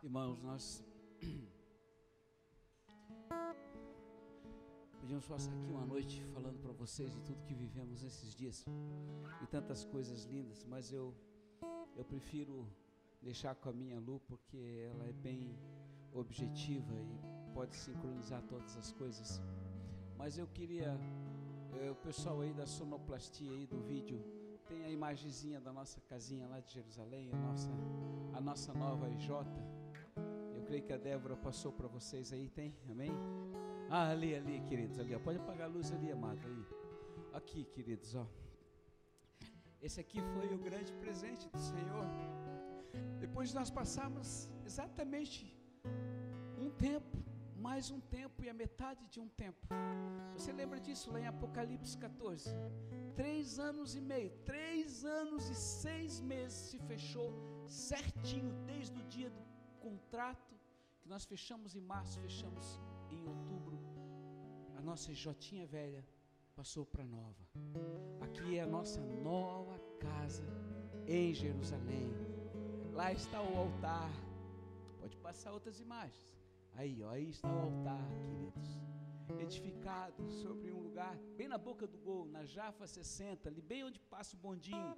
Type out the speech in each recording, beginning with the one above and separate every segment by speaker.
Speaker 1: Irmãos, nós podíamos passar aqui uma noite falando para vocês de tudo que vivemos esses dias e tantas coisas lindas, mas eu eu prefiro deixar com a minha Lu porque ela é bem objetiva e pode sincronizar todas as coisas. Mas eu queria é, o pessoal aí da sonoplastia aí do vídeo tem a imagenzinha da nossa casinha lá de Jerusalém, a nossa a nossa nova IJ creio que a Débora passou para vocês aí, tem? Amém? Ah, ali, ali, queridos, ali, ó. pode apagar a luz ali, amado, aí. Aqui, queridos, ó. Esse aqui foi o grande presente do Senhor. Depois nós passamos exatamente um tempo, mais um tempo e a metade de um tempo. Você lembra disso lá em Apocalipse 14? Três anos e meio, três anos e seis meses se fechou certinho desde o dia do contrato que nós fechamos em março, fechamos em outubro, a nossa Jotinha velha passou para nova. Aqui é a nossa nova casa em Jerusalém. Lá está o altar. Pode passar outras imagens. Aí, ó, aí está o altar, queridos. Edificado sobre um lugar bem na boca do gol, na Jafa 60, ali bem onde passa o bondinho.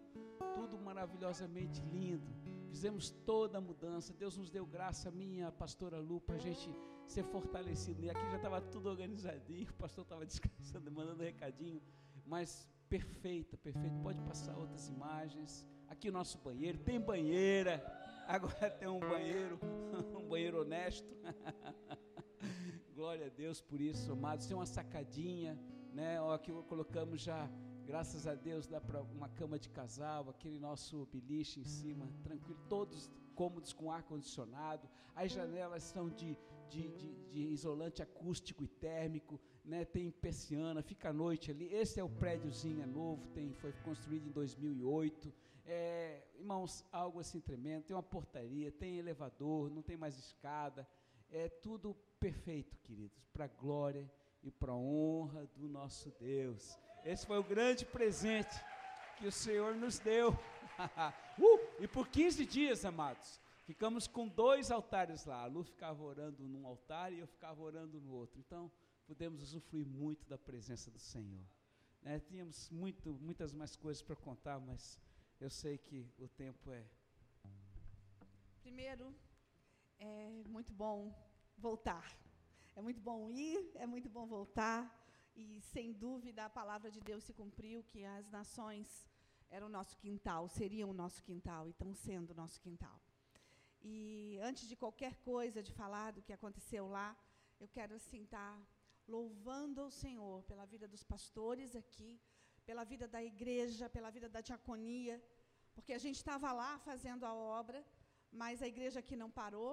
Speaker 1: Tudo maravilhosamente lindo fizemos toda a mudança. Deus nos deu graça, minha pastora Lu, para a gente ser fortalecido. E aqui já estava tudo organizadinho, o pastor estava descansando, mandando um recadinho, mas perfeita, perfeito. Pode passar outras imagens. Aqui o nosso banheiro, tem banheira, agora tem um banheiro, um banheiro honesto. Glória a Deus por isso, amados. Tem uma sacadinha, né? Ó, aqui colocamos já Graças a Deus dá para uma cama de casal, aquele nosso beliche em cima, tranquilo, todos cômodos com ar condicionado. As janelas são de, de, de, de isolante acústico e térmico, né? Tem persiana, fica à noite ali. Esse é o prédiozinho é novo, tem, foi construído em 2008. É, irmãos, algo assim tremendo. Tem uma portaria, tem elevador, não tem mais escada. É tudo perfeito, queridos, para glória e para honra do nosso Deus. Esse foi o grande presente que o Senhor nos deu. uh, e por 15 dias, amados, ficamos com dois altares lá. A Lu ficava orando num altar e eu ficava orando no outro. Então, pudemos usufruir muito da presença do Senhor. Né? Tínhamos muito, muitas mais coisas para contar, mas eu sei que o tempo é.
Speaker 2: Primeiro, é muito bom voltar. É muito bom ir, é muito bom voltar. E sem dúvida a palavra de Deus se cumpriu que as nações eram o nosso quintal, seriam o nosso quintal e estão sendo o nosso quintal. E antes de qualquer coisa, de falar do que aconteceu lá, eu quero assim estar tá louvando ao Senhor pela vida dos pastores aqui, pela vida da igreja, pela vida da diaconia, porque a gente estava lá fazendo a obra, mas a igreja aqui não parou.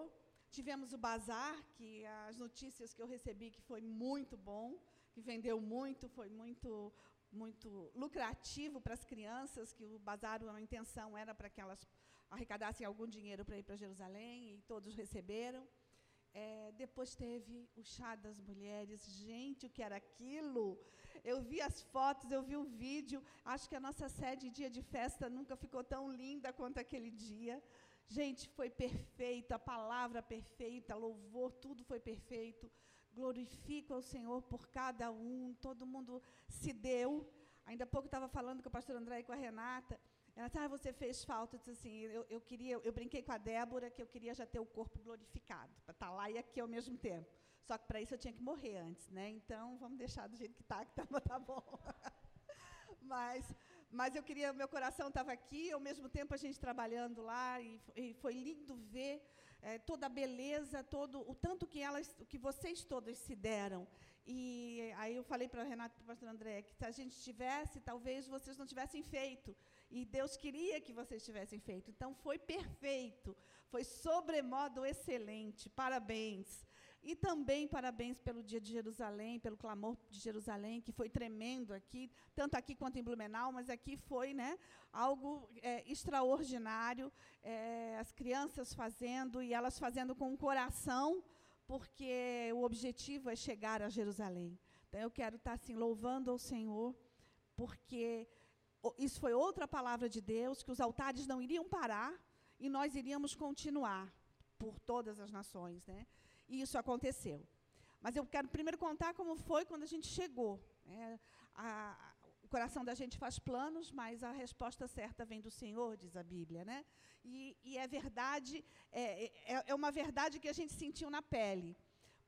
Speaker 2: Tivemos o bazar, que as notícias que eu recebi que foi muito bom que vendeu muito, foi muito muito lucrativo para as crianças, que o bazar, a intenção era para que elas arrecadassem algum dinheiro para ir para Jerusalém, e todos receberam. É, depois teve o chá das mulheres. Gente, o que era aquilo? Eu vi as fotos, eu vi o vídeo. Acho que a nossa sede, dia de festa, nunca ficou tão linda quanto aquele dia. Gente, foi perfeito, a palavra perfeita, louvor, tudo foi perfeito glorifico ao Senhor por cada um, todo mundo se deu. Ainda há pouco estava falando com o pastor André e com a Renata. Ela disse, ah, você fez falta. Eu disse assim, eu, eu, queria, eu brinquei com a Débora que eu queria já ter o corpo glorificado, para estar tá lá e aqui ao mesmo tempo. Só que para isso eu tinha que morrer antes, né? Então vamos deixar do jeito que está, que tá, tá bom. mas, mas eu queria, meu coração estava aqui, ao mesmo tempo a gente trabalhando lá, e, e foi lindo ver é, toda a beleza, todo o tanto que elas, que vocês todos se deram. E aí eu falei para Renato e para o pastor André que se a gente tivesse, talvez vocês não tivessem feito. E Deus queria que vocês tivessem feito. Então foi perfeito, foi sobremodo excelente. Parabéns. E também parabéns pelo dia de Jerusalém, pelo clamor de Jerusalém, que foi tremendo aqui, tanto aqui quanto em Blumenau, mas aqui foi né, algo é, extraordinário. É, as crianças fazendo e elas fazendo com o coração, porque o objetivo é chegar a Jerusalém. Então eu quero estar assim louvando ao Senhor, porque isso foi outra palavra de Deus, que os altares não iriam parar e nós iríamos continuar por todas as nações. Né? E isso aconteceu. Mas eu quero primeiro contar como foi quando a gente chegou. Né? A, o coração da gente faz planos, mas a resposta certa vem do Senhor, diz a Bíblia. Né? E, e é verdade, é, é, é uma verdade que a gente sentiu na pele.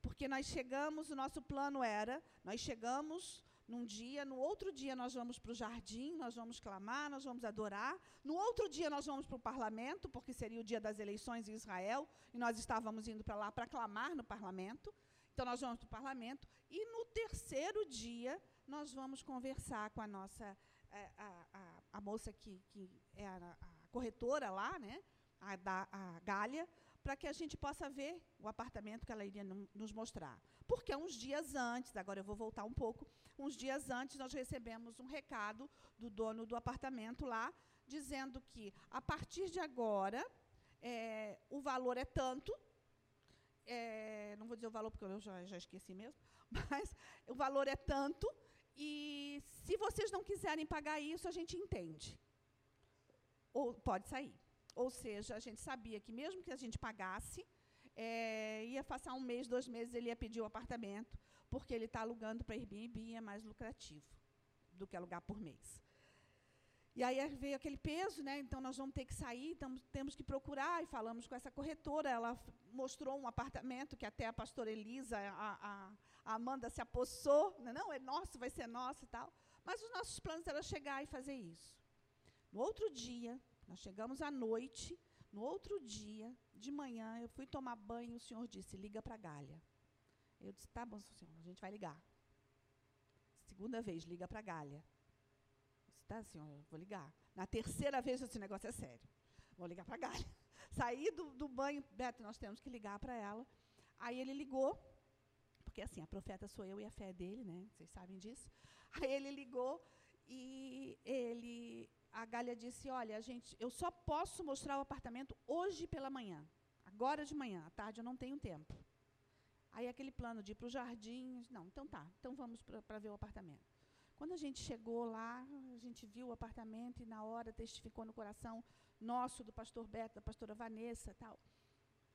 Speaker 2: Porque nós chegamos, o nosso plano era, nós chegamos num dia, no outro dia nós vamos para o jardim, nós vamos clamar, nós vamos adorar. No outro dia nós vamos para o parlamento, porque seria o dia das eleições em Israel, e nós estávamos indo para lá para clamar no parlamento. Então nós vamos para o parlamento. E no terceiro dia nós vamos conversar com a nossa, é, a, a, a moça que, que é a, a corretora lá, né? a, da, a Gália, para que a gente possa ver o apartamento que ela iria nos mostrar. Porque uns dias antes, agora eu vou voltar um pouco, uns dias antes nós recebemos um recado do dono do apartamento lá, dizendo que a partir de agora é, o valor é tanto, é, não vou dizer o valor porque eu já, já esqueci mesmo, mas o valor é tanto, e se vocês não quiserem pagar isso, a gente entende. Ou pode sair. Ou seja, a gente sabia que mesmo que a gente pagasse, é, ia passar um mês, dois meses, ele ia pedir o apartamento, porque ele está alugando para Airbnb é mais lucrativo do que alugar por mês. E aí veio aquele peso, né? Então nós vamos ter que sair, então, temos que procurar, e falamos com essa corretora. Ela mostrou um apartamento que até a pastora Elisa, a, a, Amanda se apossou, né? não, é nosso, vai ser nosso e tal. Mas os nossos planos eram chegar e fazer isso. No outro dia, nós chegamos à noite, no outro dia, de manhã, eu fui tomar banho e o senhor disse: liga para a Galha. Eu disse: tá bom, senhor, a gente vai ligar. Segunda vez, liga para a Galha. Eu disse: tá, senhor, eu vou ligar. Na terceira vez, esse negócio é sério. Vou ligar para a Galha. Saí do, do banho, Beto, nós temos que ligar para ela. Aí ele ligou, porque assim, a profeta sou eu e a fé é dele, né? Vocês sabem disso. Aí ele ligou e ele a Gália disse: Olha, a gente, eu só posso mostrar o apartamento hoje pela manhã. Agora de manhã, à tarde eu não tenho tempo. Aí aquele plano de ir para o jardim, não, então tá, então vamos para ver o apartamento. Quando a gente chegou lá, a gente viu o apartamento e na hora testificou no coração nosso, do pastor Beto, da pastora Vanessa tal.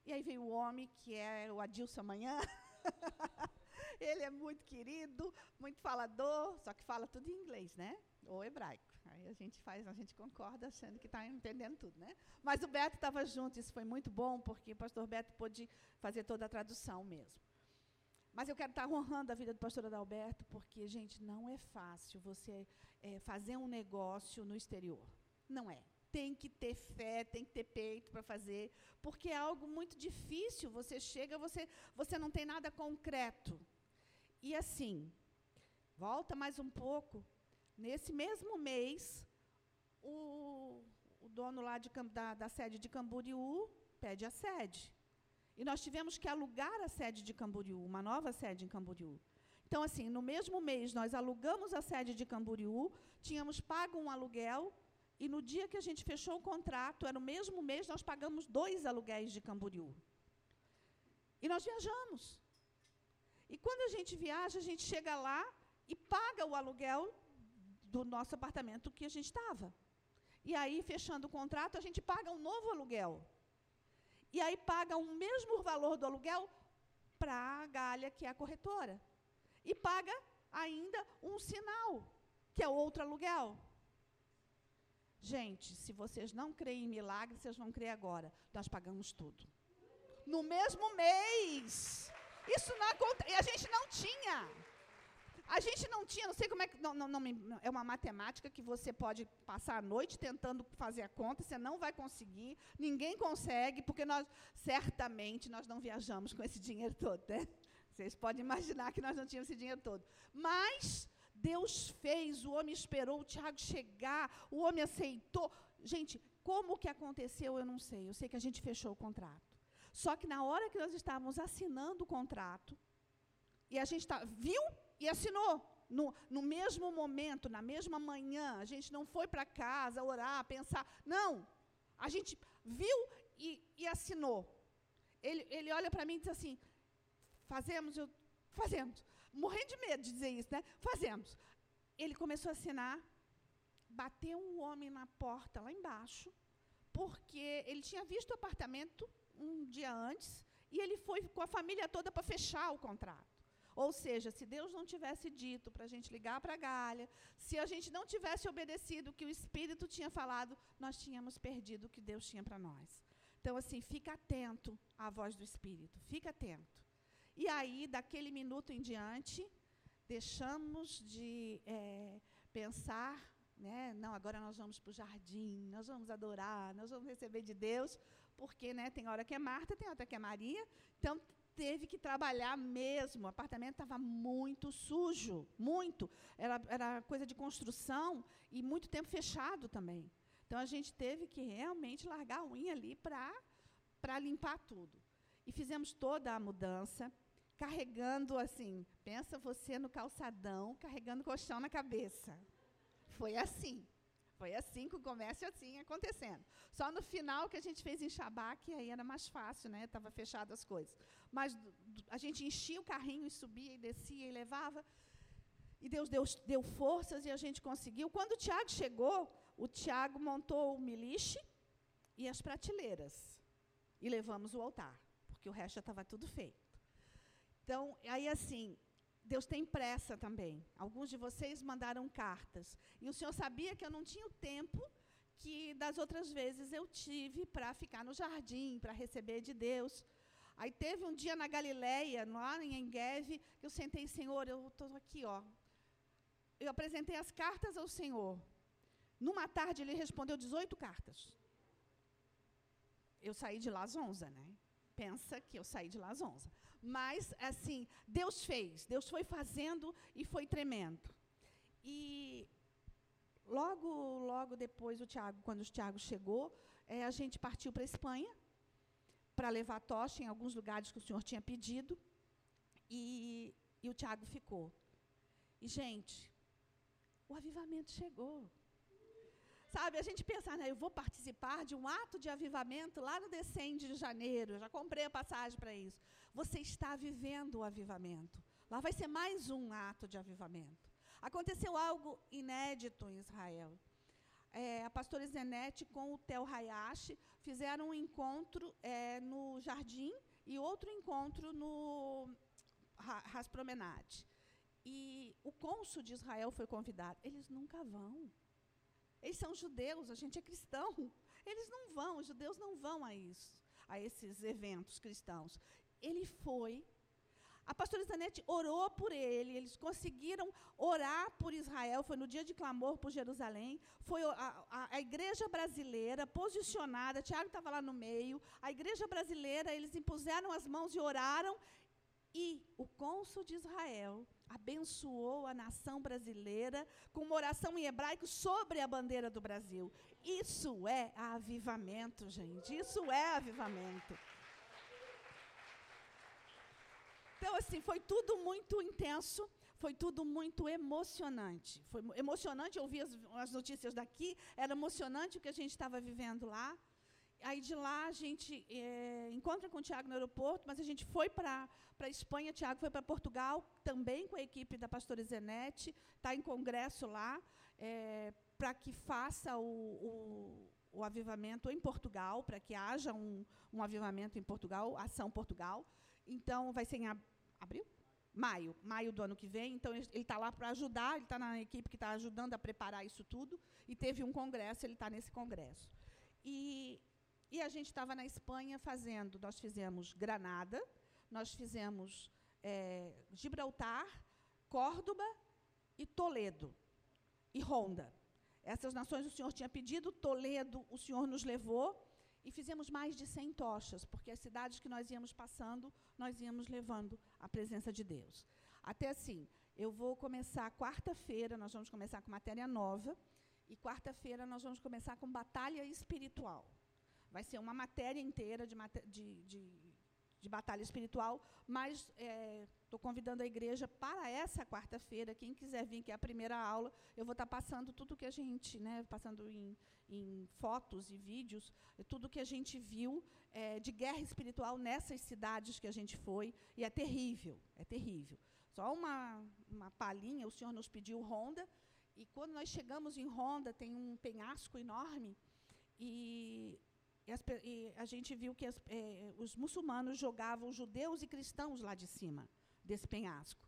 Speaker 2: E aí veio o homem, que é o Adilson amanhã. Ele é muito querido, muito falador, só que fala tudo em inglês, né? Ou hebraico. Aí a gente faz, a gente concorda achando que está entendendo tudo, né? Mas o Beto estava junto, isso foi muito bom, porque o pastor Beto pôde fazer toda a tradução mesmo. Mas eu quero estar honrando a vida do pastor Adalberto, porque, gente, não é fácil você é, fazer um negócio no exterior. Não é. Tem que ter fé, tem que ter peito para fazer, porque é algo muito difícil. Você chega, você, você não tem nada concreto. E assim, volta mais um pouco. Nesse mesmo mês, o, o dono lá de, da, da sede de Camboriú pede a sede. E nós tivemos que alugar a sede de Camboriú, uma nova sede em Camboriú. Então, assim, no mesmo mês, nós alugamos a sede de Camboriú, tínhamos pago um aluguel, e no dia que a gente fechou o contrato, era o mesmo mês, nós pagamos dois aluguéis de Camboriú. E nós viajamos. E quando a gente viaja, a gente chega lá e paga o aluguel do nosso apartamento que a gente estava. E aí, fechando o contrato, a gente paga um novo aluguel. E aí paga o mesmo valor do aluguel para a Galha, que é a corretora. E paga ainda um sinal, que é outro aluguel. Gente, se vocês não creem em milagre, vocês vão crer agora. Nós pagamos tudo. No mesmo mês. Isso não acontece. E a gente não tinha. A gente não tinha, não sei como é que. Não, não, não, é uma matemática que você pode passar a noite tentando fazer a conta, você não vai conseguir, ninguém consegue, porque nós, certamente, nós não viajamos com esse dinheiro todo, né? Vocês podem imaginar que nós não tínhamos esse dinheiro todo. Mas Deus fez, o homem esperou o Tiago chegar, o homem aceitou. Gente, como que aconteceu, eu não sei. Eu sei que a gente fechou o contrato. Só que na hora que nós estávamos assinando o contrato, e a gente tá, viu e assinou. No, no mesmo momento, na mesma manhã, a gente não foi para casa orar, pensar. Não. A gente viu e, e assinou. Ele, ele olha para mim e diz assim: fazemos, eu, fazemos. Morrendo de medo de dizer isso, né? Fazemos. Ele começou a assinar, bateu um homem na porta lá embaixo, porque ele tinha visto o apartamento um dia antes e ele foi com a família toda para fechar o contrato. Ou seja, se Deus não tivesse dito para a gente ligar para a Galha, se a gente não tivesse obedecido o que o Espírito tinha falado, nós tínhamos perdido o que Deus tinha para nós. Então, assim, fica atento à voz do Espírito, fica atento. E aí, daquele minuto em diante, deixamos de é, pensar, né? Não, agora nós vamos para o jardim, nós vamos adorar, nós vamos receber de Deus, porque né, tem hora que é Marta, tem hora que é Maria. Então, teve que trabalhar mesmo. O apartamento estava muito sujo, muito. Era, era coisa de construção e muito tempo fechado também. Então a gente teve que realmente largar a unha ali para limpar tudo. E fizemos toda a mudança, carregando assim, pensa você no calçadão, carregando colchão na cabeça. Foi assim. Foi assim com o comércio assim acontecendo. Só no final que a gente fez em Xabá, que aí era mais fácil, né? Estava fechado as coisas. Mas a gente enchia o carrinho e subia e descia e levava. E Deus deu, deu forças e a gente conseguiu. Quando o Tiago chegou, o Tiago montou o miliche e as prateleiras. E levamos o altar, porque o resto já estava tudo feito. Então, aí assim, Deus tem pressa também. Alguns de vocês mandaram cartas. E o Senhor sabia que eu não tinha o tempo que das outras vezes eu tive para ficar no jardim, para receber de Deus. Aí teve um dia na Galileia, lá em Engueve, que eu sentei, Senhor, eu estou aqui, ó. Eu apresentei as cartas ao Senhor. Numa tarde ele respondeu 18 cartas. Eu saí de lá às 11, né? Pensa que eu saí de lá às 11. Mas, assim, Deus fez, Deus foi fazendo e foi tremendo. E logo, logo depois, o Tiago, quando o Tiago chegou, é, a gente partiu para a Espanha para levar tocha em alguns lugares que o senhor tinha pedido. E, e o Tiago ficou. E, gente, o avivamento chegou. Sabe, a gente pensa, né, eu vou participar de um ato de avivamento lá no Descende de janeiro, já comprei a passagem para isso. Você está vivendo o avivamento. Lá vai ser mais um ato de avivamento. Aconteceu algo inédito em Israel. É, a pastora Zenete com o Tel Hayashi fizeram um encontro é, no jardim e outro encontro no Ras Promenade. E o cônsul de Israel foi convidado. Eles nunca vão. Eles são judeus, a gente é cristão. Eles não vão, os judeus não vão a isso, a esses eventos cristãos. Ele foi. A pastora Zanete orou por ele, eles conseguiram orar por Israel, foi no dia de clamor por Jerusalém, foi a, a, a igreja brasileira posicionada, Tiago estava lá no meio, a igreja brasileira, eles impuseram as mãos e oraram, e o cônsul de Israel abençoou a nação brasileira com uma oração em hebraico sobre a bandeira do Brasil. Isso é avivamento, gente. Isso é avivamento. Então, assim, foi tudo muito intenso, foi tudo muito emocionante. Foi emocionante ouvir as, as notícias daqui, era emocionante o que a gente estava vivendo lá. Aí de lá a gente é, encontra com o Tiago no aeroporto, mas a gente foi para a Espanha, Tiago foi para Portugal, também com a equipe da pastora Zenete, está em congresso lá, é, para que faça o, o, o, avivamento em Portugal, para que haja um, um avivamento em Portugal, ação Portugal. Então, vai ser em ab abril? Maio, maio do ano que vem. Então, ele está lá para ajudar, ele está na equipe que está ajudando a preparar isso tudo. E teve um congresso, ele está nesse congresso. E e a gente estava na Espanha fazendo, nós fizemos Granada, nós fizemos é, Gibraltar, Córdoba e Toledo e Ronda. Essas nações o Senhor tinha pedido, Toledo o Senhor nos levou e fizemos mais de 100 tochas, porque as cidades que nós íamos passando, nós íamos levando a presença de Deus. Até assim, eu vou começar quarta-feira, nós vamos começar com matéria nova, e quarta-feira nós vamos começar com batalha espiritual. Vai ser uma matéria inteira de, de, de, de batalha espiritual, mas estou é, convidando a igreja para essa quarta-feira. Quem quiser vir, que é a primeira aula, eu vou estar tá passando tudo que a gente, né, passando em, em fotos e vídeos, tudo que a gente viu é, de guerra espiritual nessas cidades que a gente foi, e é terrível, é terrível. Só uma, uma palhinha, o Senhor nos pediu Honda, e quando nós chegamos em Honda, tem um penhasco enorme, e e, as, e a gente viu que as, é, os muçulmanos jogavam judeus e cristãos lá de cima desse penhasco.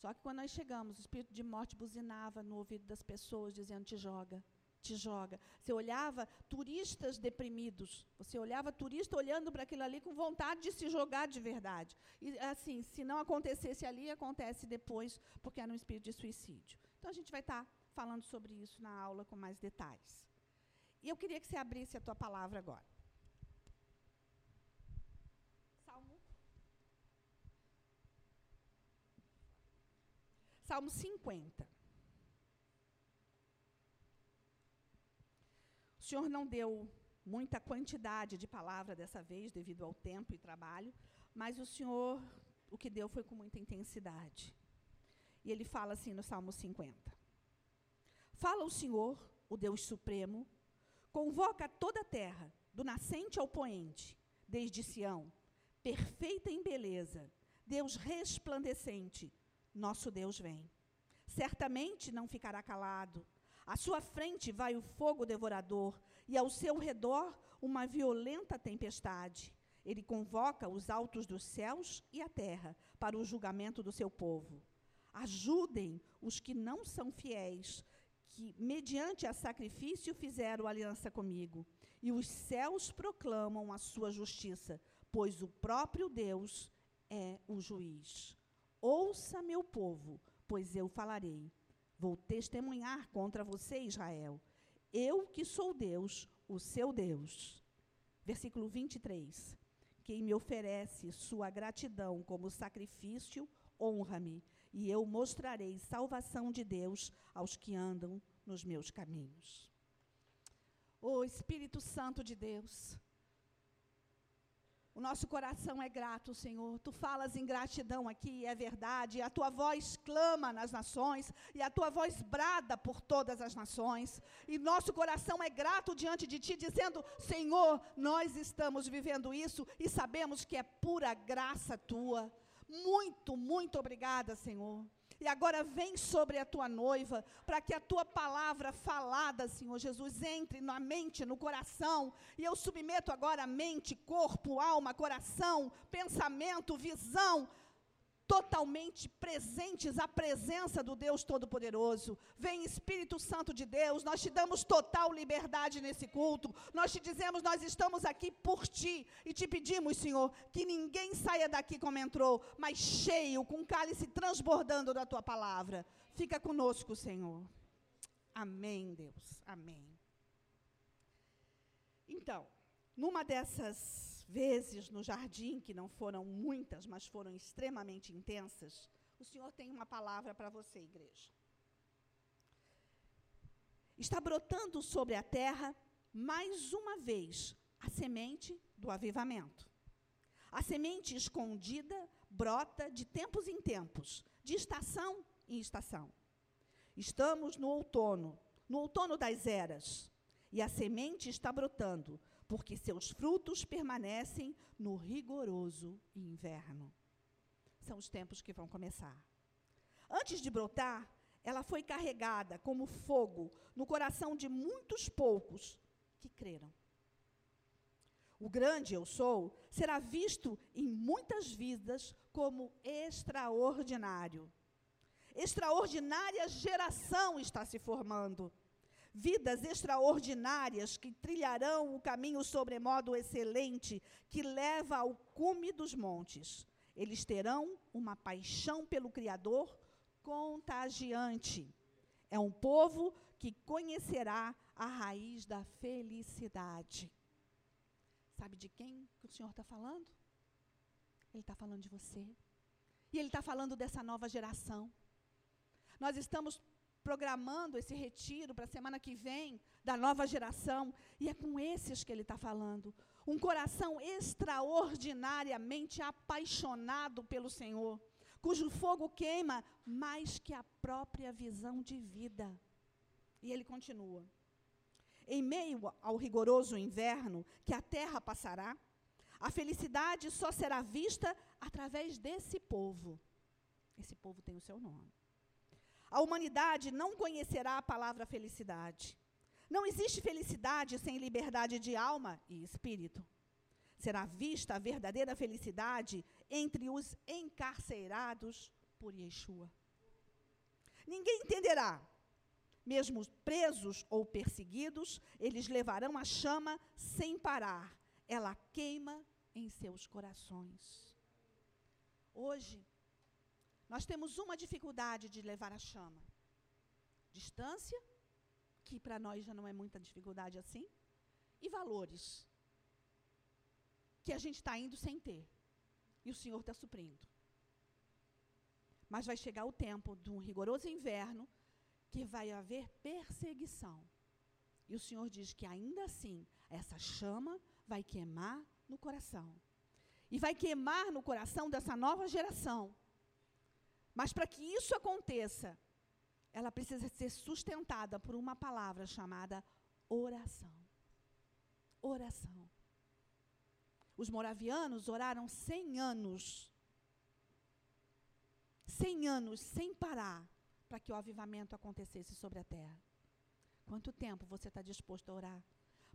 Speaker 2: Só que quando nós chegamos, o espírito de morte buzinava no ouvido das pessoas, dizendo: te joga, te joga. Você olhava turistas deprimidos, você olhava turista olhando para aquilo ali com vontade de se jogar de verdade. E assim, se não acontecesse ali, acontece depois, porque era um espírito de suicídio. Então a gente vai estar falando sobre isso na aula com mais detalhes. E eu queria que você abrisse a tua palavra agora. Salmo. Salmo 50. O Senhor não deu muita quantidade de palavra dessa vez, devido ao tempo e trabalho, mas o Senhor, o que deu foi com muita intensidade. E ele fala assim no Salmo 50. Fala o Senhor, o Deus Supremo, Convoca toda a terra, do nascente ao poente, desde Sião, perfeita em beleza, Deus resplandecente, nosso Deus vem. Certamente não ficará calado. À sua frente vai o fogo devorador, e ao seu redor uma violenta tempestade. Ele convoca os altos dos céus e a terra para o julgamento do seu povo. Ajudem os que não são fiéis, que, mediante a sacrifício, fizeram aliança comigo. E os céus proclamam a sua justiça, pois o próprio Deus é o juiz. Ouça, meu povo, pois eu falarei. Vou testemunhar contra você, Israel. Eu que sou Deus, o seu Deus. Versículo 23. Quem me oferece sua gratidão como sacrifício, honra-me e eu mostrarei salvação de Deus aos que andam nos meus caminhos. O oh, Espírito Santo de Deus, o nosso coração é grato, Senhor. Tu falas em gratidão aqui, é verdade. A tua voz clama nas nações, e a tua voz brada por todas as nações. E nosso coração é grato diante de ti, dizendo: Senhor, nós estamos vivendo isso e sabemos que é pura graça tua. Muito, muito obrigada, Senhor. E agora vem sobre a tua noiva, para que a tua palavra falada, Senhor Jesus, entre na mente, no coração. E eu submeto agora a mente, corpo, alma, coração, pensamento, visão, totalmente presentes à presença do Deus Todo-Poderoso. Vem Espírito Santo de Deus, nós te damos total liberdade nesse culto. Nós te dizemos, nós estamos aqui por ti e te pedimos, Senhor, que ninguém saia daqui como entrou, mas cheio, com cálice transbordando da tua palavra. Fica conosco, Senhor. Amém, Deus. Amém. Então, numa dessas vezes no jardim, que não foram muitas, mas foram extremamente intensas, o Senhor tem uma palavra para você, igreja. Está brotando sobre a terra, mais uma vez, a semente do avivamento. A semente escondida brota de tempos em tempos, de estação em estação. Estamos no outono, no outono das eras, e a semente está brotando, porque seus frutos permanecem no rigoroso inverno. São os tempos que vão começar. Antes de brotar, ela foi carregada como fogo no coração de muitos poucos que creram. O grande eu sou será visto em muitas vidas como extraordinário. Extraordinária geração está se formando vidas extraordinárias que trilharão o caminho sobremodo excelente que leva ao cume dos montes. Eles terão uma paixão pelo Criador contagiante. É um povo que conhecerá a raiz da felicidade. Sabe de quem que o Senhor está falando? Ele está falando de você. E Ele está falando dessa nova geração. Nós estamos programando esse retiro para a semana que vem, da nova geração, e é com esses que ele está falando. Um coração extraordinariamente apaixonado pelo Senhor, cujo fogo queima mais que a própria visão de vida. E ele continua. Em meio ao rigoroso inverno que a terra passará, a felicidade só será vista através desse povo. Esse povo tem o seu nome. A humanidade não conhecerá a palavra felicidade. Não existe felicidade sem liberdade de alma e espírito. Será vista a verdadeira felicidade entre os encarcerados por Yeshua. Ninguém entenderá. Mesmo presos ou perseguidos, eles levarão a chama sem parar. Ela queima em seus corações. Hoje, nós temos uma dificuldade de levar a chama: distância, que para nós já não é muita dificuldade assim, e valores, que a gente está indo sem ter, e o Senhor está suprindo. Mas vai chegar o tempo de um rigoroso inverno que vai haver perseguição. E o Senhor diz que ainda assim, essa chama vai queimar no coração. E vai queimar no coração dessa nova geração. Mas para que isso aconteça, ela precisa ser sustentada por uma palavra chamada oração. Oração. Os moravianos oraram 100 anos. 100 anos sem parar para que o avivamento acontecesse sobre a terra. Quanto tempo você está disposto a orar?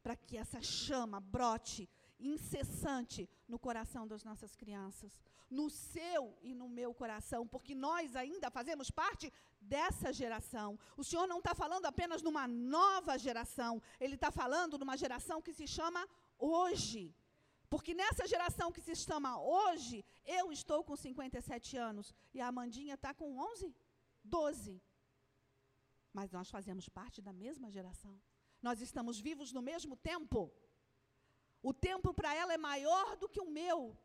Speaker 2: Para que essa chama brote incessante no coração das nossas crianças, no seu e no meu coração, porque nós ainda fazemos parte dessa geração. O Senhor não está falando apenas numa nova geração, Ele está falando numa geração que se chama hoje. Porque nessa geração que se chama hoje, eu estou com 57 anos e a Amandinha está com 11, 12. Mas nós fazemos parte da mesma geração. Nós estamos vivos no mesmo tempo. O tempo para ela é maior do que o meu,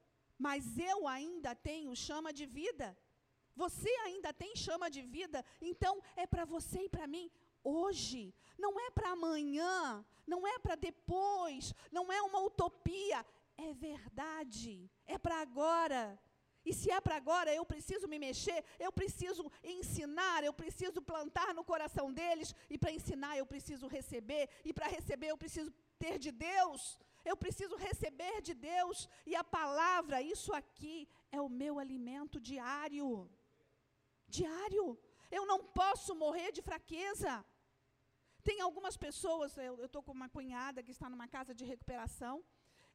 Speaker 2: mas eu ainda tenho chama de vida. Você ainda tem chama de vida, então é para você e para mim hoje, não é para amanhã, não é para depois, não é uma utopia, é verdade, é para agora. E se é para agora, eu preciso me mexer, eu preciso ensinar, eu preciso plantar no coração deles, e para ensinar eu preciso receber, e para receber eu preciso ter de Deus. Eu preciso receber de Deus e a palavra, isso aqui é o meu alimento diário. Diário. Eu não posso morrer de fraqueza. Tem algumas pessoas, eu estou com uma cunhada que está numa casa de recuperação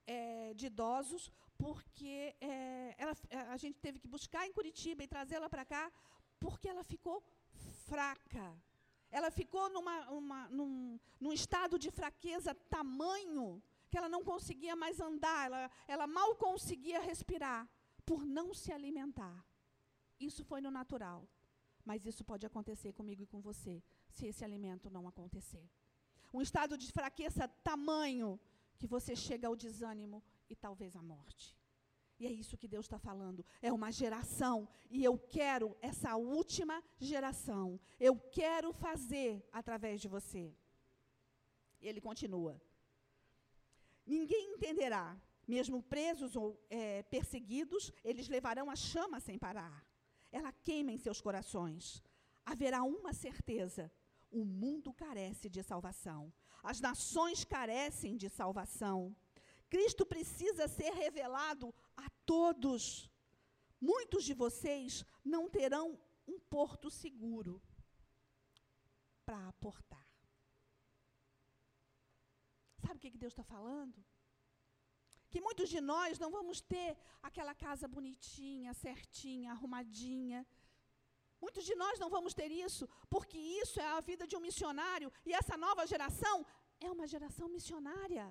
Speaker 2: é, de idosos, porque é, ela, a gente teve que buscar em Curitiba e trazê-la para cá, porque ela ficou fraca. Ela ficou numa, uma, num, num estado de fraqueza tamanho que ela não conseguia mais andar, ela, ela mal conseguia respirar, por não se alimentar. Isso foi no natural. Mas isso pode acontecer comigo e com você, se esse alimento não acontecer. Um estado de fraqueza tamanho que você chega ao desânimo e talvez à morte. E é isso que Deus está falando. É uma geração. E eu quero essa última geração. Eu quero fazer através de você. Ele continua. Ninguém entenderá. Mesmo presos ou é, perseguidos, eles levarão a chama sem parar. Ela queima em seus corações. Haverá uma certeza: o mundo carece de salvação. As nações carecem de salvação. Cristo precisa ser revelado a todos. Muitos de vocês não terão um porto seguro para aportar. Sabe o que, que Deus está falando? Que muitos de nós não vamos ter aquela casa bonitinha, certinha, arrumadinha. Muitos de nós não vamos ter isso, porque isso é a vida de um missionário, e essa nova geração é uma geração missionária.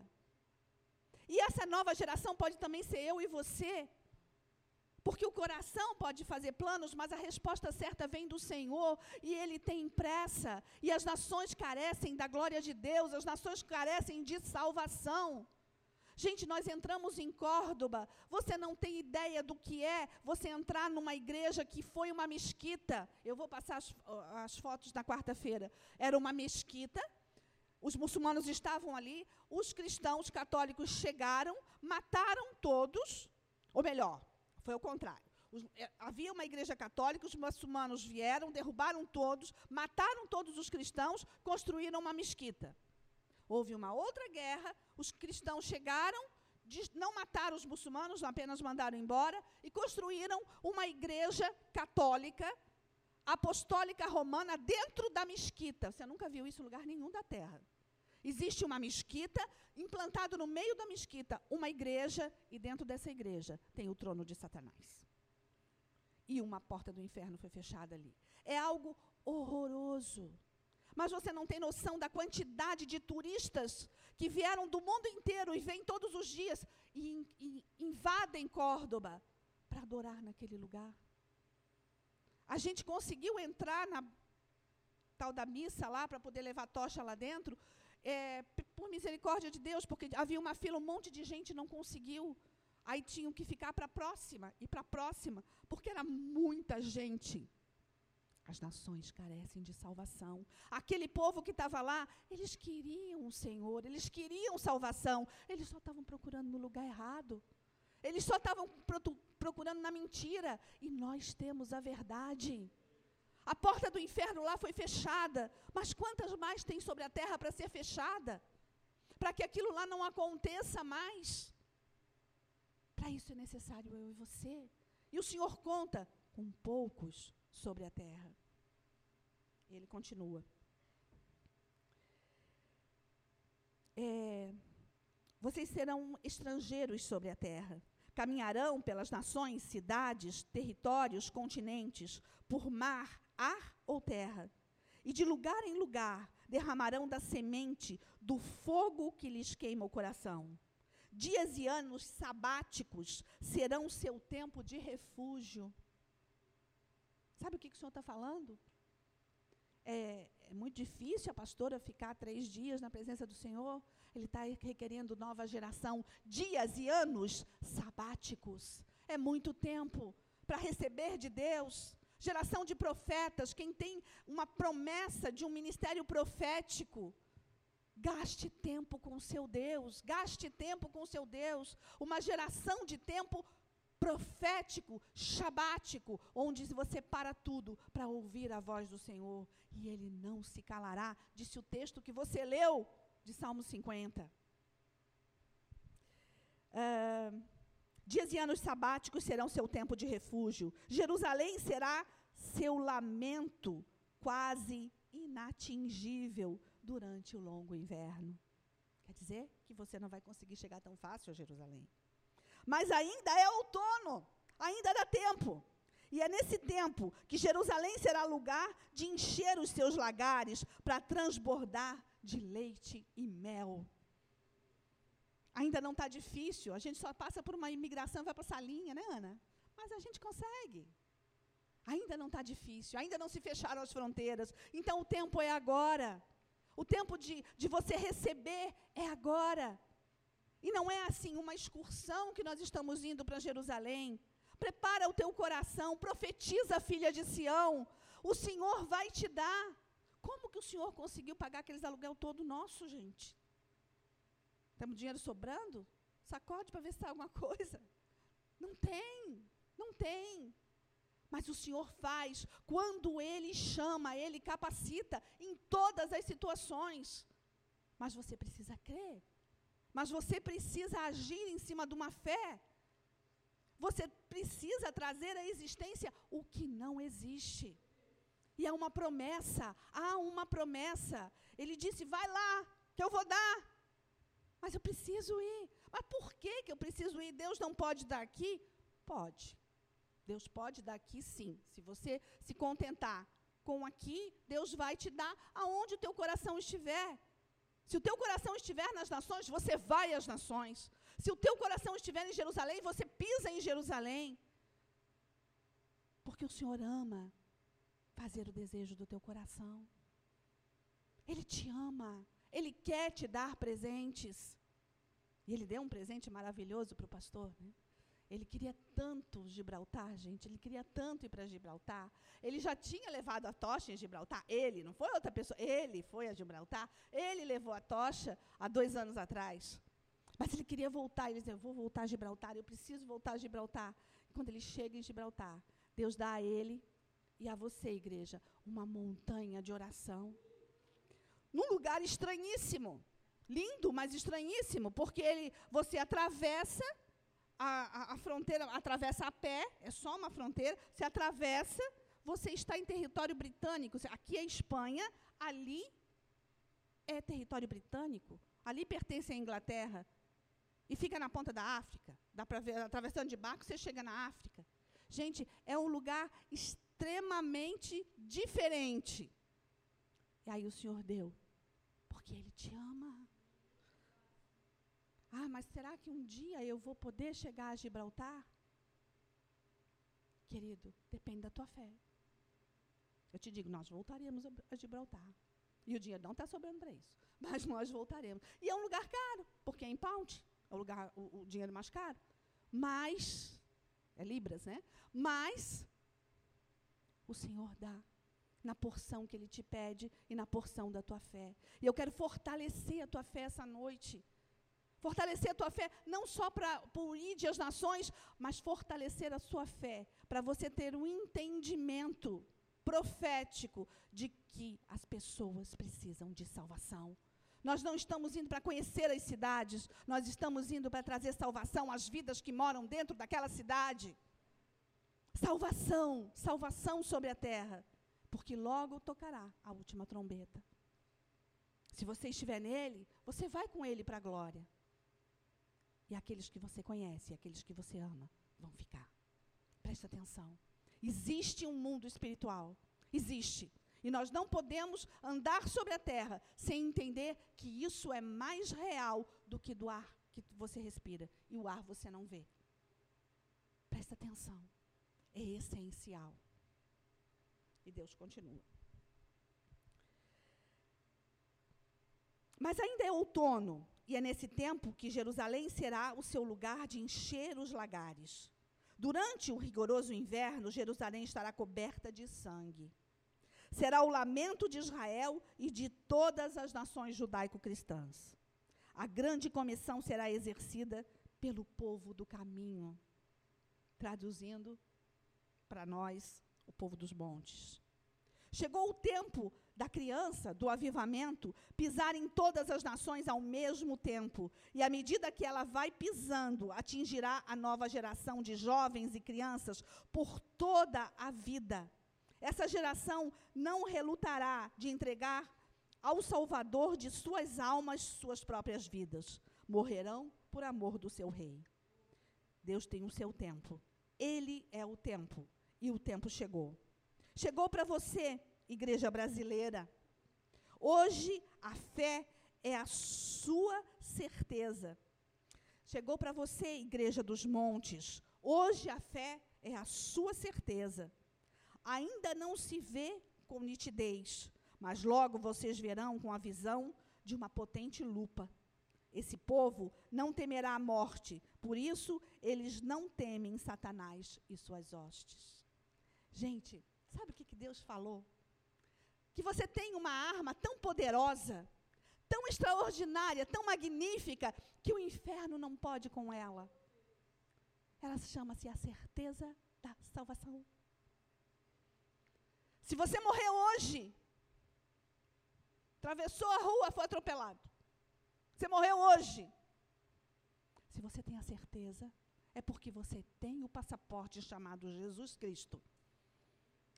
Speaker 2: E essa nova geração pode também ser eu e você, porque o coração pode fazer planos, mas a resposta certa vem do Senhor e Ele tem pressa. E as nações carecem da glória de Deus, as nações carecem de salvação. Gente, nós entramos em Córdoba, você não tem ideia do que é você entrar numa igreja que foi uma mesquita. Eu vou passar as, as fotos na quarta-feira. Era uma mesquita, os muçulmanos estavam ali, os cristãos católicos chegaram, mataram todos, ou melhor, foi o contrário. Os, é, havia uma igreja católica, os muçulmanos vieram, derrubaram todos, mataram todos os cristãos, construíram uma mesquita. Houve uma outra guerra, os cristãos chegaram, não mataram os muçulmanos, apenas mandaram embora, e construíram uma igreja católica, apostólica romana, dentro da mesquita. Você nunca viu isso em lugar nenhum da terra. Existe uma mesquita, implantado no meio da mesquita, uma igreja, e dentro dessa igreja tem o trono de Satanás. E uma porta do inferno foi fechada ali. É algo horroroso. Mas você não tem noção da quantidade de turistas que vieram do mundo inteiro e vêm todos os dias e, e invadem Córdoba para adorar naquele lugar. A gente conseguiu entrar na tal da missa lá para poder levar tocha lá dentro, é, por misericórdia de Deus, porque havia uma fila, um monte de gente não conseguiu. Aí tinham que ficar para a próxima e para a próxima, porque era muita gente. As nações carecem de salvação. Aquele povo que estava lá, eles queriam o Senhor, eles queriam salvação, eles só estavam procurando no lugar errado. Eles só estavam procurando na mentira. E nós temos a verdade. A porta do inferno lá foi fechada, mas quantas mais tem sobre a terra para ser fechada? Para que aquilo lá não aconteça mais. Para isso é necessário eu e você. E o Senhor conta com poucos sobre a terra. Ele continua. É, vocês serão estrangeiros sobre a terra. Caminharão pelas nações, cidades, territórios, continentes, por mar, ar ou terra. E de lugar em lugar derramarão da semente do fogo que lhes queima o coração. Dias e anos sabáticos serão seu tempo de refúgio. Sabe o que, que o senhor está falando? É, é, muito difícil a pastora ficar três dias na presença do Senhor. Ele está requerendo nova geração, dias e anos sabáticos. É muito tempo para receber de Deus geração de profetas, quem tem uma promessa de um ministério profético. Gaste tempo com o seu Deus, gaste tempo com o seu Deus, uma geração de tempo profético, shabático, onde você para tudo para ouvir a voz do Senhor e ele não se calará, disse o texto que você leu de Salmo 50. Uh, Dias e anos sabáticos serão seu tempo de refúgio. Jerusalém será seu lamento quase inatingível durante o longo inverno. Quer dizer que você não vai conseguir chegar tão fácil a Jerusalém. Mas ainda é outono, ainda dá tempo. E é nesse tempo que Jerusalém será lugar de encher os seus lagares para transbordar de leite e mel. Ainda não está difícil, a gente só passa por uma imigração e vai para essa linha, né, Ana? Mas a gente consegue. Ainda não está difícil, ainda não se fecharam as fronteiras. Então o tempo é agora. O tempo de, de você receber é agora. E não é assim uma excursão que nós estamos indo para Jerusalém. Prepara o teu coração, profetiza, filha de Sião. O Senhor vai te dar. Como que o Senhor conseguiu pagar aqueles aluguel todo nosso, gente? Temos dinheiro sobrando? Sacode para ver se sai alguma coisa. Não tem, não tem. Mas o Senhor faz quando Ele chama, Ele capacita em todas as situações. Mas você precisa crer. Mas você precisa agir em cima de uma fé. Você precisa trazer à existência o que não existe. E há uma promessa, há uma promessa. Ele disse: vai lá, que eu vou dar. Mas eu preciso ir. Mas por que, que eu preciso ir? Deus não pode dar aqui? Pode. Deus pode dar aqui sim. Se você se contentar com aqui, Deus vai te dar aonde o teu coração estiver. Se o teu coração estiver nas nações, você vai às nações. Se o teu coração estiver em Jerusalém, você pisa em Jerusalém. Porque o Senhor ama fazer o desejo do teu coração. Ele te ama. Ele quer te dar presentes. E ele deu um presente maravilhoso para o pastor. Né? Ele queria tanto Gibraltar, gente. Ele queria tanto ir para Gibraltar. Ele já tinha levado a tocha em Gibraltar. Ele, não foi outra pessoa. Ele foi a Gibraltar. Ele levou a tocha há dois anos atrás. Mas ele queria voltar. Ele dizia: Eu vou voltar a Gibraltar. Eu preciso voltar a Gibraltar. E quando ele chega em Gibraltar, Deus dá a ele e a você, igreja, uma montanha de oração num lugar estranhíssimo. Lindo, mas estranhíssimo, porque ele, você atravessa a, a, a, fronteira, atravessa a pé, é só uma fronteira, você atravessa, você está em território britânico. Aqui é Espanha, ali é território britânico, ali pertence à Inglaterra, e fica na ponta da África. Dá para ver, atravessando de barco, você chega na África. Gente, é um lugar extremamente diferente. E aí o Senhor deu, porque Ele te ama. Ah, mas será que um dia eu vou poder chegar a Gibraltar? Querido, depende da tua fé. Eu te digo, nós voltaremos a Gibraltar. E o dinheiro não está sobrando para isso. Mas nós voltaremos. E é um lugar caro, porque é em pound, é o, lugar, o, o dinheiro mais caro. Mas, é libras, né? Mas, o Senhor dá na porção que Ele te pede e na porção da tua fé. E eu quero fortalecer a tua fé essa noite. Fortalecer a tua fé, não só para ir as nações, mas fortalecer a sua fé, para você ter um entendimento profético de que as pessoas precisam de salvação. Nós não estamos indo para conhecer as cidades, nós estamos indo para trazer salvação às vidas que moram dentro daquela cidade. Salvação, salvação sobre a terra, porque logo tocará a última trombeta. Se você estiver nele, você vai com ele para a glória. E aqueles que você conhece, aqueles que você ama, vão ficar. Presta atenção. Existe um mundo espiritual. Existe. E nós não podemos andar sobre a terra sem entender que isso é mais real do que do ar que você respira. E o ar você não vê. Presta atenção. É essencial. E Deus continua. Mas ainda é outono, e é nesse tempo que Jerusalém será o seu lugar de encher os lagares. Durante o rigoroso inverno, Jerusalém estará coberta de sangue. Será o lamento de Israel e de todas as nações judaico-cristãs. A grande comissão será exercida pelo povo do caminho, traduzindo para nós, o povo dos montes. Chegou o tempo da criança, do avivamento, pisar em todas as nações ao mesmo tempo. E à medida que ela vai pisando, atingirá a nova geração de jovens e crianças por toda a vida. Essa geração não relutará de entregar ao Salvador de suas almas suas próprias vidas. Morrerão por amor do seu rei. Deus tem o seu tempo. Ele é o tempo. E o tempo chegou. Chegou para você igreja brasileira. Hoje a fé é a sua certeza. Chegou para você, igreja dos montes. Hoje a fé é a sua certeza. Ainda não se vê com nitidez, mas logo vocês verão com a visão de uma potente lupa. Esse povo não temerá a morte, por isso eles não temem Satanás e suas hostes. Gente, sabe o que, que Deus falou? que você tem uma arma tão poderosa, tão extraordinária, tão magnífica, que o inferno não pode com ela. Ela chama-se a certeza da salvação. Se você morrer hoje, atravessou a rua, foi atropelado. Você morreu hoje. Se você tem a certeza, é porque você tem o passaporte chamado Jesus Cristo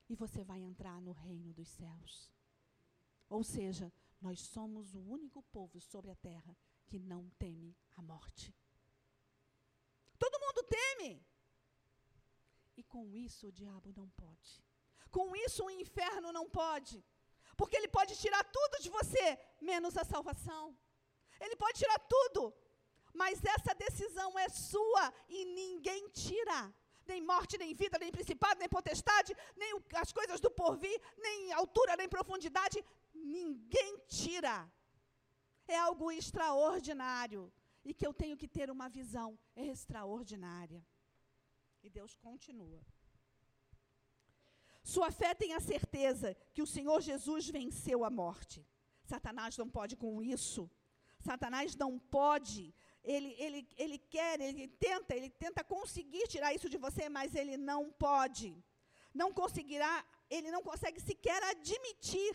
Speaker 2: e você vai entrar no reino dos céus. Ou seja, nós somos o único povo sobre a terra que não teme a morte. Todo mundo teme. E com isso o diabo não pode. Com isso o inferno não pode. Porque ele pode tirar tudo de você, menos a salvação. Ele pode tirar tudo. Mas essa decisão é sua e ninguém tira nem morte, nem vida, nem principado, nem potestade, nem as coisas do porvir, nem altura, nem profundidade, ninguém tira. É algo extraordinário e que eu tenho que ter uma visão extraordinária. E Deus continua. Sua fé tem a certeza que o Senhor Jesus venceu a morte. Satanás não pode com isso. Satanás não pode ele, ele, ele quer, ele tenta, ele tenta conseguir tirar isso de você, mas ele não pode. Não conseguirá, ele não consegue sequer admitir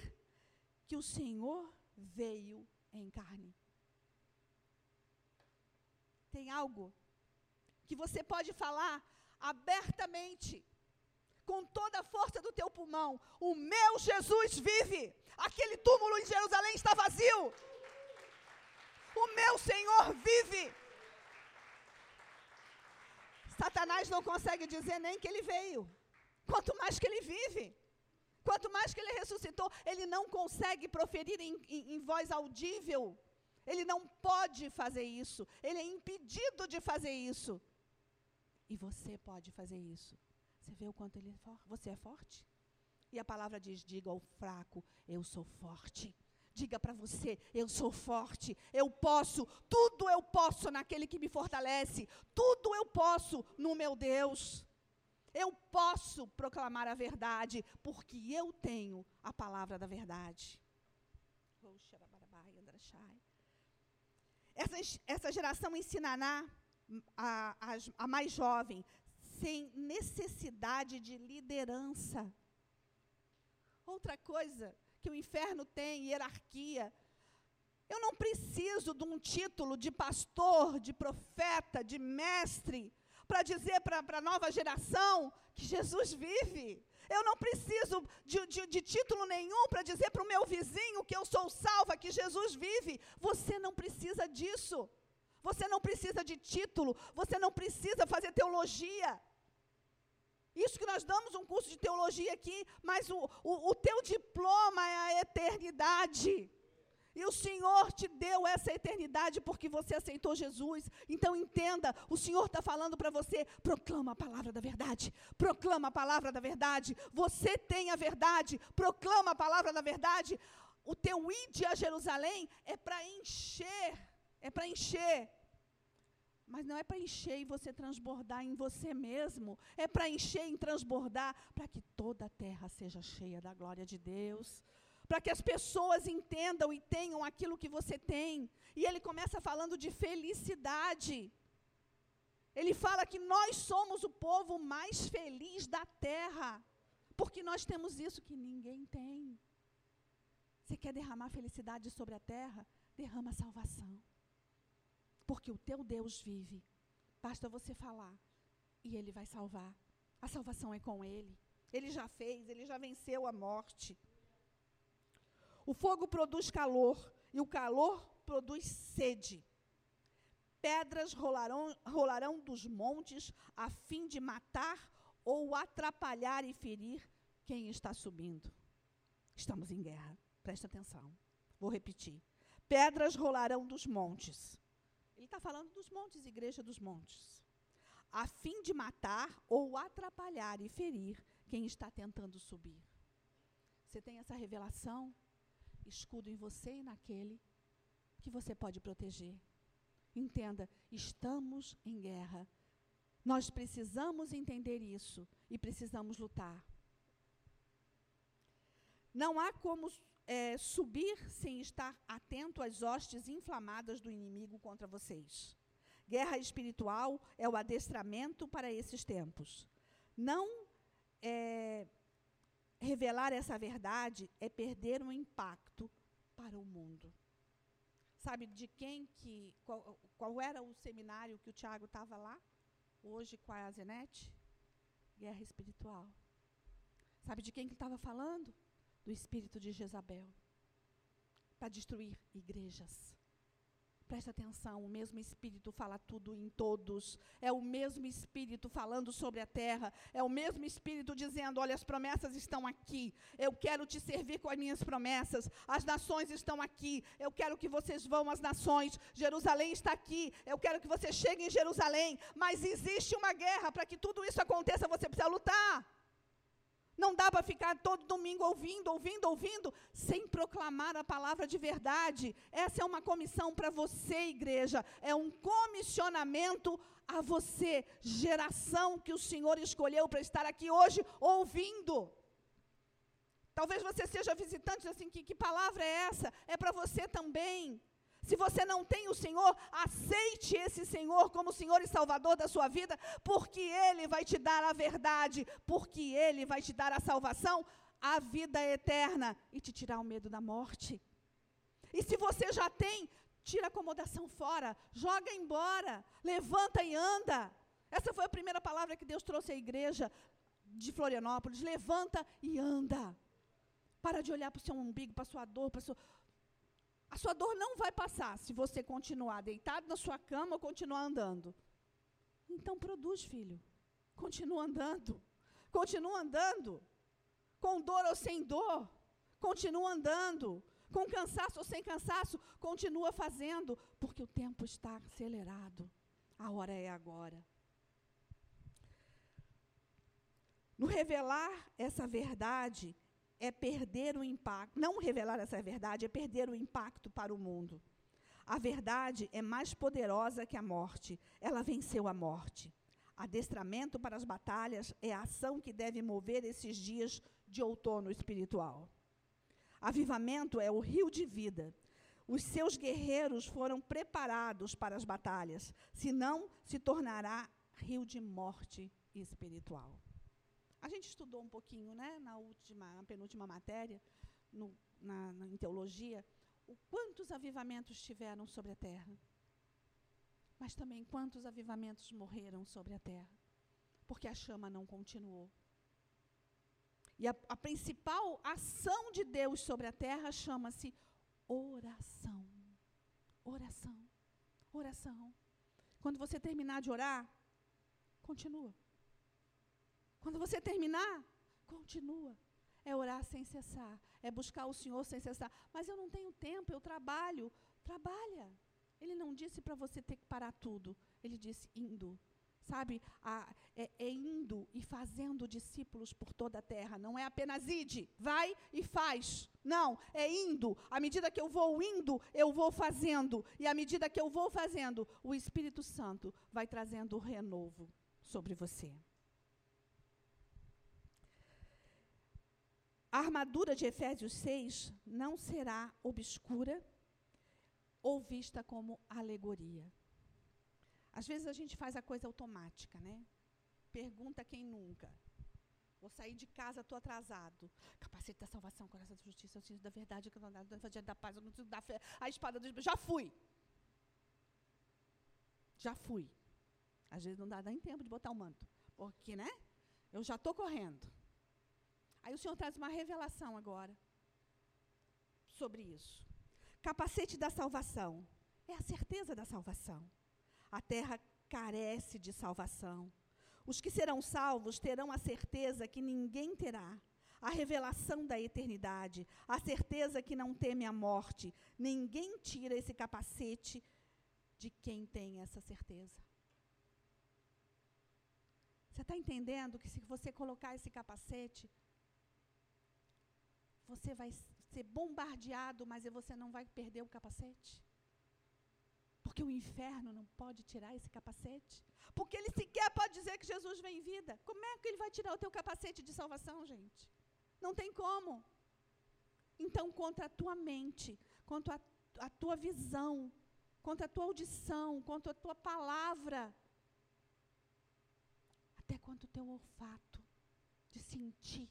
Speaker 2: que o Senhor veio em carne. Tem algo que você pode falar abertamente, com toda a força do teu pulmão: O meu Jesus vive. Aquele túmulo em Jerusalém está vazio. O meu Senhor vive. Satanás não consegue dizer nem que ele veio, quanto mais que ele vive. Quanto mais que ele ressuscitou, ele não consegue proferir em, em, em voz audível. Ele não pode fazer isso. Ele é impedido de fazer isso. E você pode fazer isso. Você vê o quanto ele é forte? Você é forte? E a palavra diz: diga ao fraco, eu sou forte. Diga para você, eu sou forte, eu posso, tudo eu posso naquele que me fortalece, tudo eu posso no meu Deus. Eu posso proclamar a verdade, porque eu tenho a palavra da verdade. Essa, essa geração ensinará a, a, a mais jovem sem necessidade de liderança. Outra coisa que o inferno tem, hierarquia. Eu não preciso de um título de pastor, de profeta, de mestre, para dizer para a nova geração que Jesus vive. Eu não preciso de, de, de título nenhum para dizer para o meu vizinho que eu sou salva, que Jesus vive. Você não precisa disso. Você não precisa de título. Você não precisa fazer teologia. Isso que nós damos um curso de teologia aqui, mas o, o, o teu diploma é a eternidade. E o Senhor te deu essa eternidade porque você aceitou Jesus. Então entenda, o Senhor está falando para você: proclama a palavra da verdade, proclama a palavra da verdade. Você tem a verdade, proclama a palavra da verdade. O teu ide a Jerusalém é para encher, é para encher. Mas não é para encher e você transbordar em você mesmo, é para encher e transbordar para que toda a terra seja cheia da glória de Deus para que as pessoas entendam e tenham aquilo que você tem. E ele começa falando de felicidade. Ele fala que nós somos o povo mais feliz da terra, porque nós temos isso que ninguém tem. Você quer derramar felicidade sobre a terra? Derrama salvação. Porque o teu Deus vive. Basta você falar e ele vai salvar. A salvação é com ele. Ele já fez, ele já venceu a morte. O fogo produz calor e o calor produz sede. Pedras rolarão, rolarão dos montes a fim de matar ou atrapalhar e ferir quem está subindo. Estamos em guerra, presta atenção. Vou repetir. Pedras rolarão dos montes. Ele está falando dos montes, igreja dos montes. A fim de matar ou atrapalhar e ferir quem está tentando subir. Você tem essa revelação? escudo em você e naquele que você pode proteger. Entenda, estamos em guerra. Nós precisamos entender isso e precisamos lutar. Não há como é, subir sem estar atento às hostes inflamadas do inimigo contra vocês. Guerra espiritual é o adestramento para esses tempos. Não é, revelar essa verdade é perder um impacto para o mundo. Sabe de quem que. Qual, qual era o seminário que o Tiago estava lá? Hoje com a Zenete? Guerra espiritual. Sabe de quem que ele estava falando? Do espírito de Jezabel. Para destruir igrejas Presta atenção, o mesmo Espírito fala tudo em todos. É o mesmo Espírito falando sobre a terra. É o mesmo Espírito dizendo: olha, as promessas estão aqui. Eu quero te servir com as minhas promessas. As nações estão aqui. Eu quero que vocês vão às nações. Jerusalém está aqui. Eu quero que você chegue em Jerusalém. Mas existe uma guerra. Para que tudo isso aconteça, você precisa lutar. Não dá para ficar todo domingo ouvindo, ouvindo, ouvindo, sem proclamar a palavra de verdade. Essa é uma comissão para você, igreja. É um comissionamento a você, geração que o Senhor escolheu para estar aqui hoje ouvindo. Talvez você seja visitante assim, que, que palavra é essa? É para você também. Se você não tem o Senhor, aceite esse Senhor como Senhor e Salvador da sua vida, porque Ele vai te dar a verdade, porque Ele vai te dar a salvação, a vida eterna e te tirar o medo da morte. E se você já tem, tira a acomodação fora, joga embora, levanta e anda. Essa foi a primeira palavra que Deus trouxe à igreja. de Florianópolis, levanta e anda. Para de olhar para o seu umbigo, para a sua dor, para sua... A sua dor não vai passar se você continuar deitado na sua cama ou continuar andando. Então produz, filho. Continua andando. Continua andando. Com dor ou sem dor. Continua andando. Com cansaço ou sem cansaço. Continua fazendo. Porque o tempo está acelerado. A hora é agora. No revelar essa verdade, é perder o impacto. Não revelar essa verdade é perder o impacto para o mundo. A verdade é mais poderosa que a morte. Ela venceu a morte. Adestramento para as batalhas é a ação que deve mover esses dias de outono espiritual. Avivamento é o rio de vida. Os seus guerreiros foram preparados para as batalhas, senão se tornará rio de morte espiritual. A gente estudou um pouquinho, né, na última, na penúltima matéria, no, na, na, em teologia, o quantos avivamentos tiveram sobre a terra. Mas também quantos avivamentos morreram sobre a terra. Porque a chama não continuou. E a, a principal ação de Deus sobre a terra chama-se oração. Oração. Oração. Quando você terminar de orar, continua. Quando você terminar, continua. É orar sem cessar, é buscar o Senhor sem cessar. Mas eu não tenho tempo, eu trabalho. Trabalha. Ele não disse para você ter que parar tudo. Ele disse indo. Sabe, a, é, é, indo e fazendo discípulos por toda a terra. Não é apenas ide, vai e faz. Não, é indo. À medida que eu vou indo, eu vou fazendo. E à medida que eu vou fazendo, o Espírito Santo vai trazendo o renovo sobre você. A armadura de Efésios 6 não será obscura ou vista como alegoria. Às vezes a gente faz a coisa automática, né? Pergunta quem nunca. Vou sair de casa, estou atrasado. Capacete da salvação, coração da justiça, o cinto da verdade, o evangelho da paz, o da fé, a espada dos... Já fui. Já fui. Às vezes não dá nem tempo de botar o manto. Porque, né? Eu já estou correndo. Aí o Senhor traz uma revelação agora sobre isso. Capacete da salvação é a certeza da salvação. A terra carece de salvação. Os que serão salvos terão a certeza que ninguém terá. A revelação da eternidade, a certeza que não teme a morte. Ninguém tira esse capacete de quem tem essa certeza. Você está entendendo que se você colocar esse capacete, você vai ser bombardeado, mas você não vai perder o capacete? Porque o inferno não pode tirar esse capacete? Porque ele sequer pode dizer que Jesus vem em vida. Como é que ele vai tirar o teu capacete de salvação, gente? Não tem como. Então, contra a tua mente, contra a, a tua visão, contra a tua audição, contra a tua palavra, até quanto o teu olfato de sentir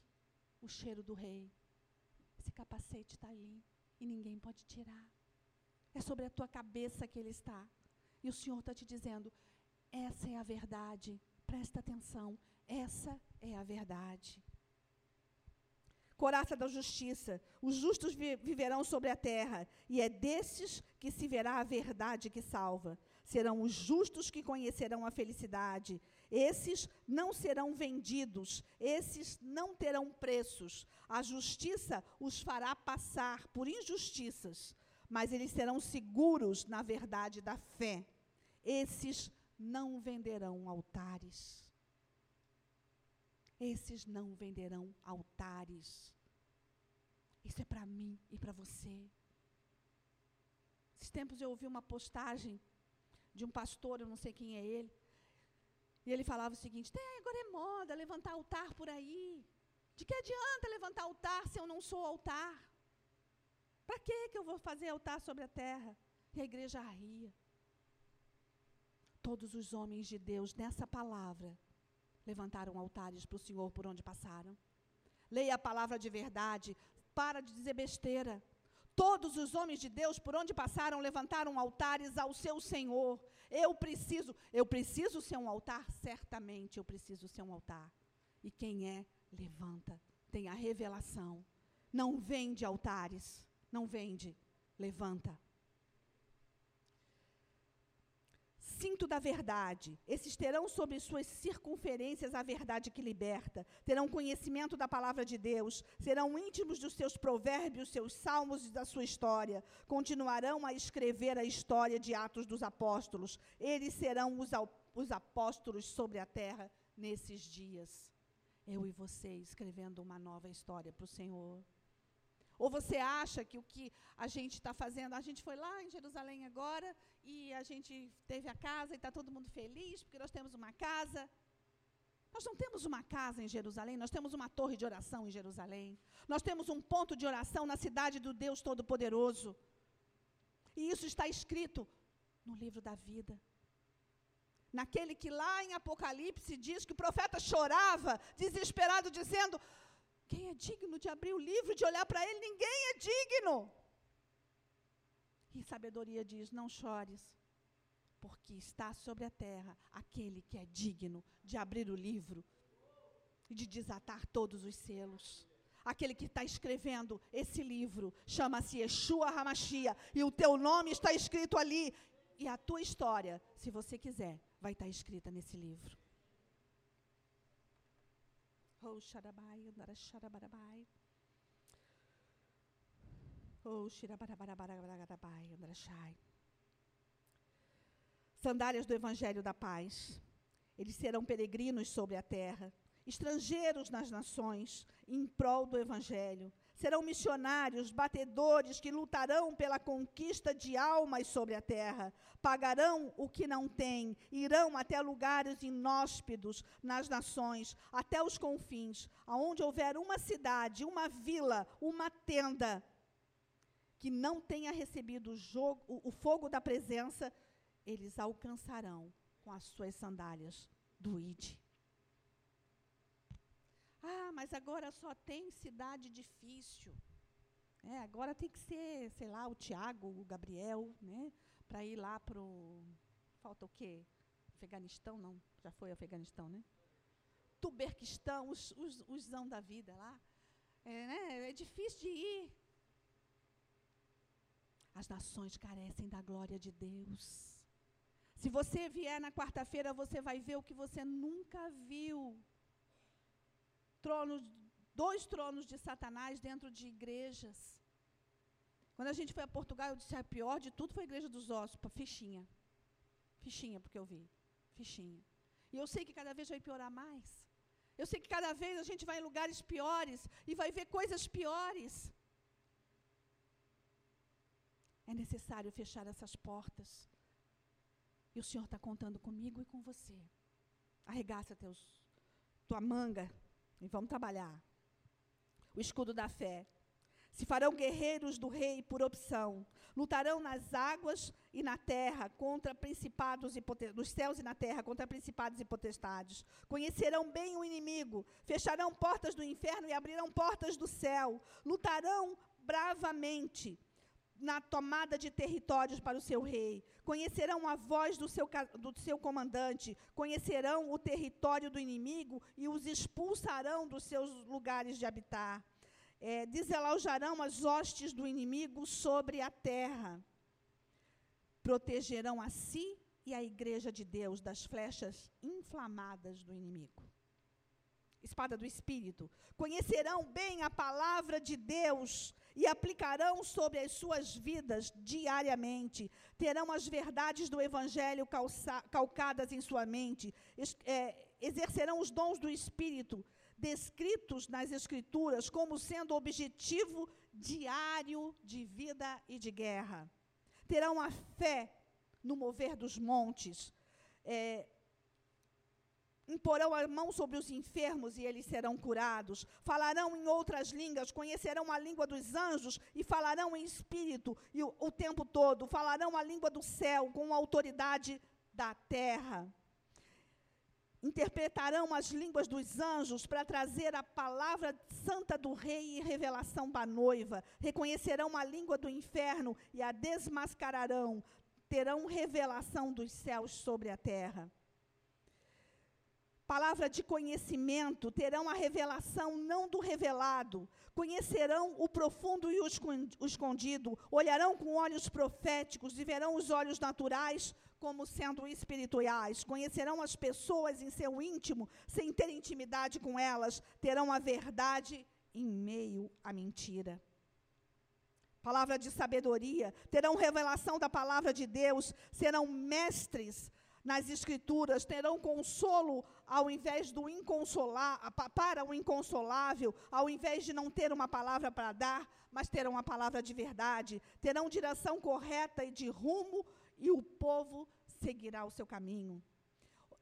Speaker 2: o cheiro do rei. Esse capacete está ali e ninguém pode tirar. É sobre a tua cabeça que ele está. E o Senhor está te dizendo: essa é a verdade. Presta atenção. Essa é a verdade. Coraça da justiça. Os justos vi viverão sobre a terra, e é desses que se verá a verdade que salva. Serão os justos que conhecerão a felicidade, esses não serão vendidos, esses não terão preços. A justiça os fará passar por injustiças, mas eles serão seguros na verdade da fé. Esses não venderão altares. Esses não venderão altares. Isso é para mim e para você. Esses tempos eu ouvi uma postagem de um pastor, eu não sei quem é ele, e ele falava o seguinte: agora é moda levantar altar por aí. De que adianta levantar altar se eu não sou altar? Para que eu vou fazer altar sobre a terra? E a igreja ria. Todos os homens de Deus nessa palavra levantaram altares para o Senhor por onde passaram. Leia a palavra de verdade, para de dizer besteira. Todos os homens de Deus, por onde passaram, levantaram altares ao seu Senhor. Eu preciso, eu preciso ser um altar? Certamente eu preciso ser um altar. E quem é, levanta. Tem a revelação. Não vende altares. Não vende. Levanta. Cinto da verdade. Esses terão sobre suas circunferências a verdade que liberta. Terão conhecimento da palavra de Deus. Serão íntimos dos seus provérbios, seus salmos e da sua história. Continuarão a escrever a história de Atos dos Apóstolos. Eles serão os, os apóstolos sobre a terra nesses dias. Eu e você escrevendo uma nova história para o Senhor. Ou você acha que o que a gente está fazendo, a gente foi lá em Jerusalém agora e a gente teve a casa e está todo mundo feliz porque nós temos uma casa. Nós não temos uma casa em Jerusalém, nós temos uma torre de oração em Jerusalém. Nós temos um ponto de oração na cidade do Deus Todo-Poderoso. E isso está escrito no livro da vida. Naquele que lá em Apocalipse diz que o profeta chorava, desesperado, dizendo: quem é digno de abrir o livro, de olhar para ele? Ninguém é digno. E sabedoria diz: Não chores, porque está sobre a terra aquele que é digno de abrir o livro e de desatar todos os selos. Aquele que está escrevendo esse livro chama-se Yeshua Hamashia, e o teu nome está escrito ali, e a tua história, se você quiser, vai estar escrita nesse livro. Oh. Oh. Sandálias do Evangelho da Paz. Eles serão peregrinos sobre a terra, estrangeiros nas nações, em prol do Evangelho serão missionários, batedores que lutarão pela conquista de almas sobre a terra. Pagarão o que não têm, irão até lugares inóspidos nas nações, até os confins, aonde houver uma cidade, uma vila, uma tenda que não tenha recebido o fogo da presença, eles alcançarão com as suas sandálias do Ide. Ah, mas agora só tem cidade difícil. É, agora tem que ser, sei lá, o Tiago, o Gabriel, né? Para ir lá para o. Falta o quê? Afeganistão? Não, já foi Afeganistão, né? Tuberquistão, os, os, os zão da vida lá. É, né? é difícil de ir. As nações carecem da glória de Deus. Se você vier na quarta-feira, você vai ver o que você nunca viu tronos, dois tronos de Satanás dentro de igrejas. Quando a gente foi a Portugal, eu disse: a ah, pior de tudo foi a igreja dos ossos, fichinha. Fichinha, porque eu vi. Fichinha. E eu sei que cada vez vai piorar mais. Eu sei que cada vez a gente vai em lugares piores e vai ver coisas piores. É necessário fechar essas portas. E o Senhor está contando comigo e com você. Arregaça teus, tua manga e vamos trabalhar. O escudo da fé. Se farão guerreiros do rei por opção. Lutarão nas águas e na terra contra principados e nos céus e na terra contra principados e potestades. Conhecerão bem o inimigo, fecharão portas do inferno e abrirão portas do céu. Lutarão bravamente na tomada de territórios para o seu rei. Conhecerão a voz do seu, do seu comandante, conhecerão o território do inimigo e os expulsarão dos seus lugares de habitar. É, as hostes do inimigo sobre a terra. Protegerão a si e a igreja de Deus das flechas inflamadas do inimigo. Espada do Espírito. Conhecerão bem a palavra de Deus e aplicarão sobre as suas vidas diariamente. Terão as verdades do Evangelho calça, calcadas em sua mente. Es, é, exercerão os dons do Espírito, descritos nas Escrituras como sendo objetivo diário de vida e de guerra. Terão a fé no mover dos montes. É, imporão a mão sobre os enfermos e eles serão curados. Falarão em outras línguas, conhecerão a língua dos anjos e falarão em espírito e o, o tempo todo. Falarão a língua do céu com a autoridade da terra. Interpretarão as línguas dos anjos para trazer a palavra santa do rei e revelação para a noiva. Reconhecerão a língua do inferno e a desmascararão. Terão revelação dos céus sobre a terra palavra de conhecimento, terão a revelação não do revelado, conhecerão o profundo e o escondido, olharão com olhos proféticos e verão os olhos naturais como sendo espirituais, conhecerão as pessoas em seu íntimo, sem ter intimidade com elas, terão a verdade em meio à mentira. Palavra de sabedoria, terão revelação da palavra de Deus, serão mestres nas escrituras, terão consolo ao invés do inconsolar, para o inconsolável, ao invés de não ter uma palavra para dar, mas terão uma palavra de verdade, terão direção correta e de rumo, e o povo seguirá o seu caminho.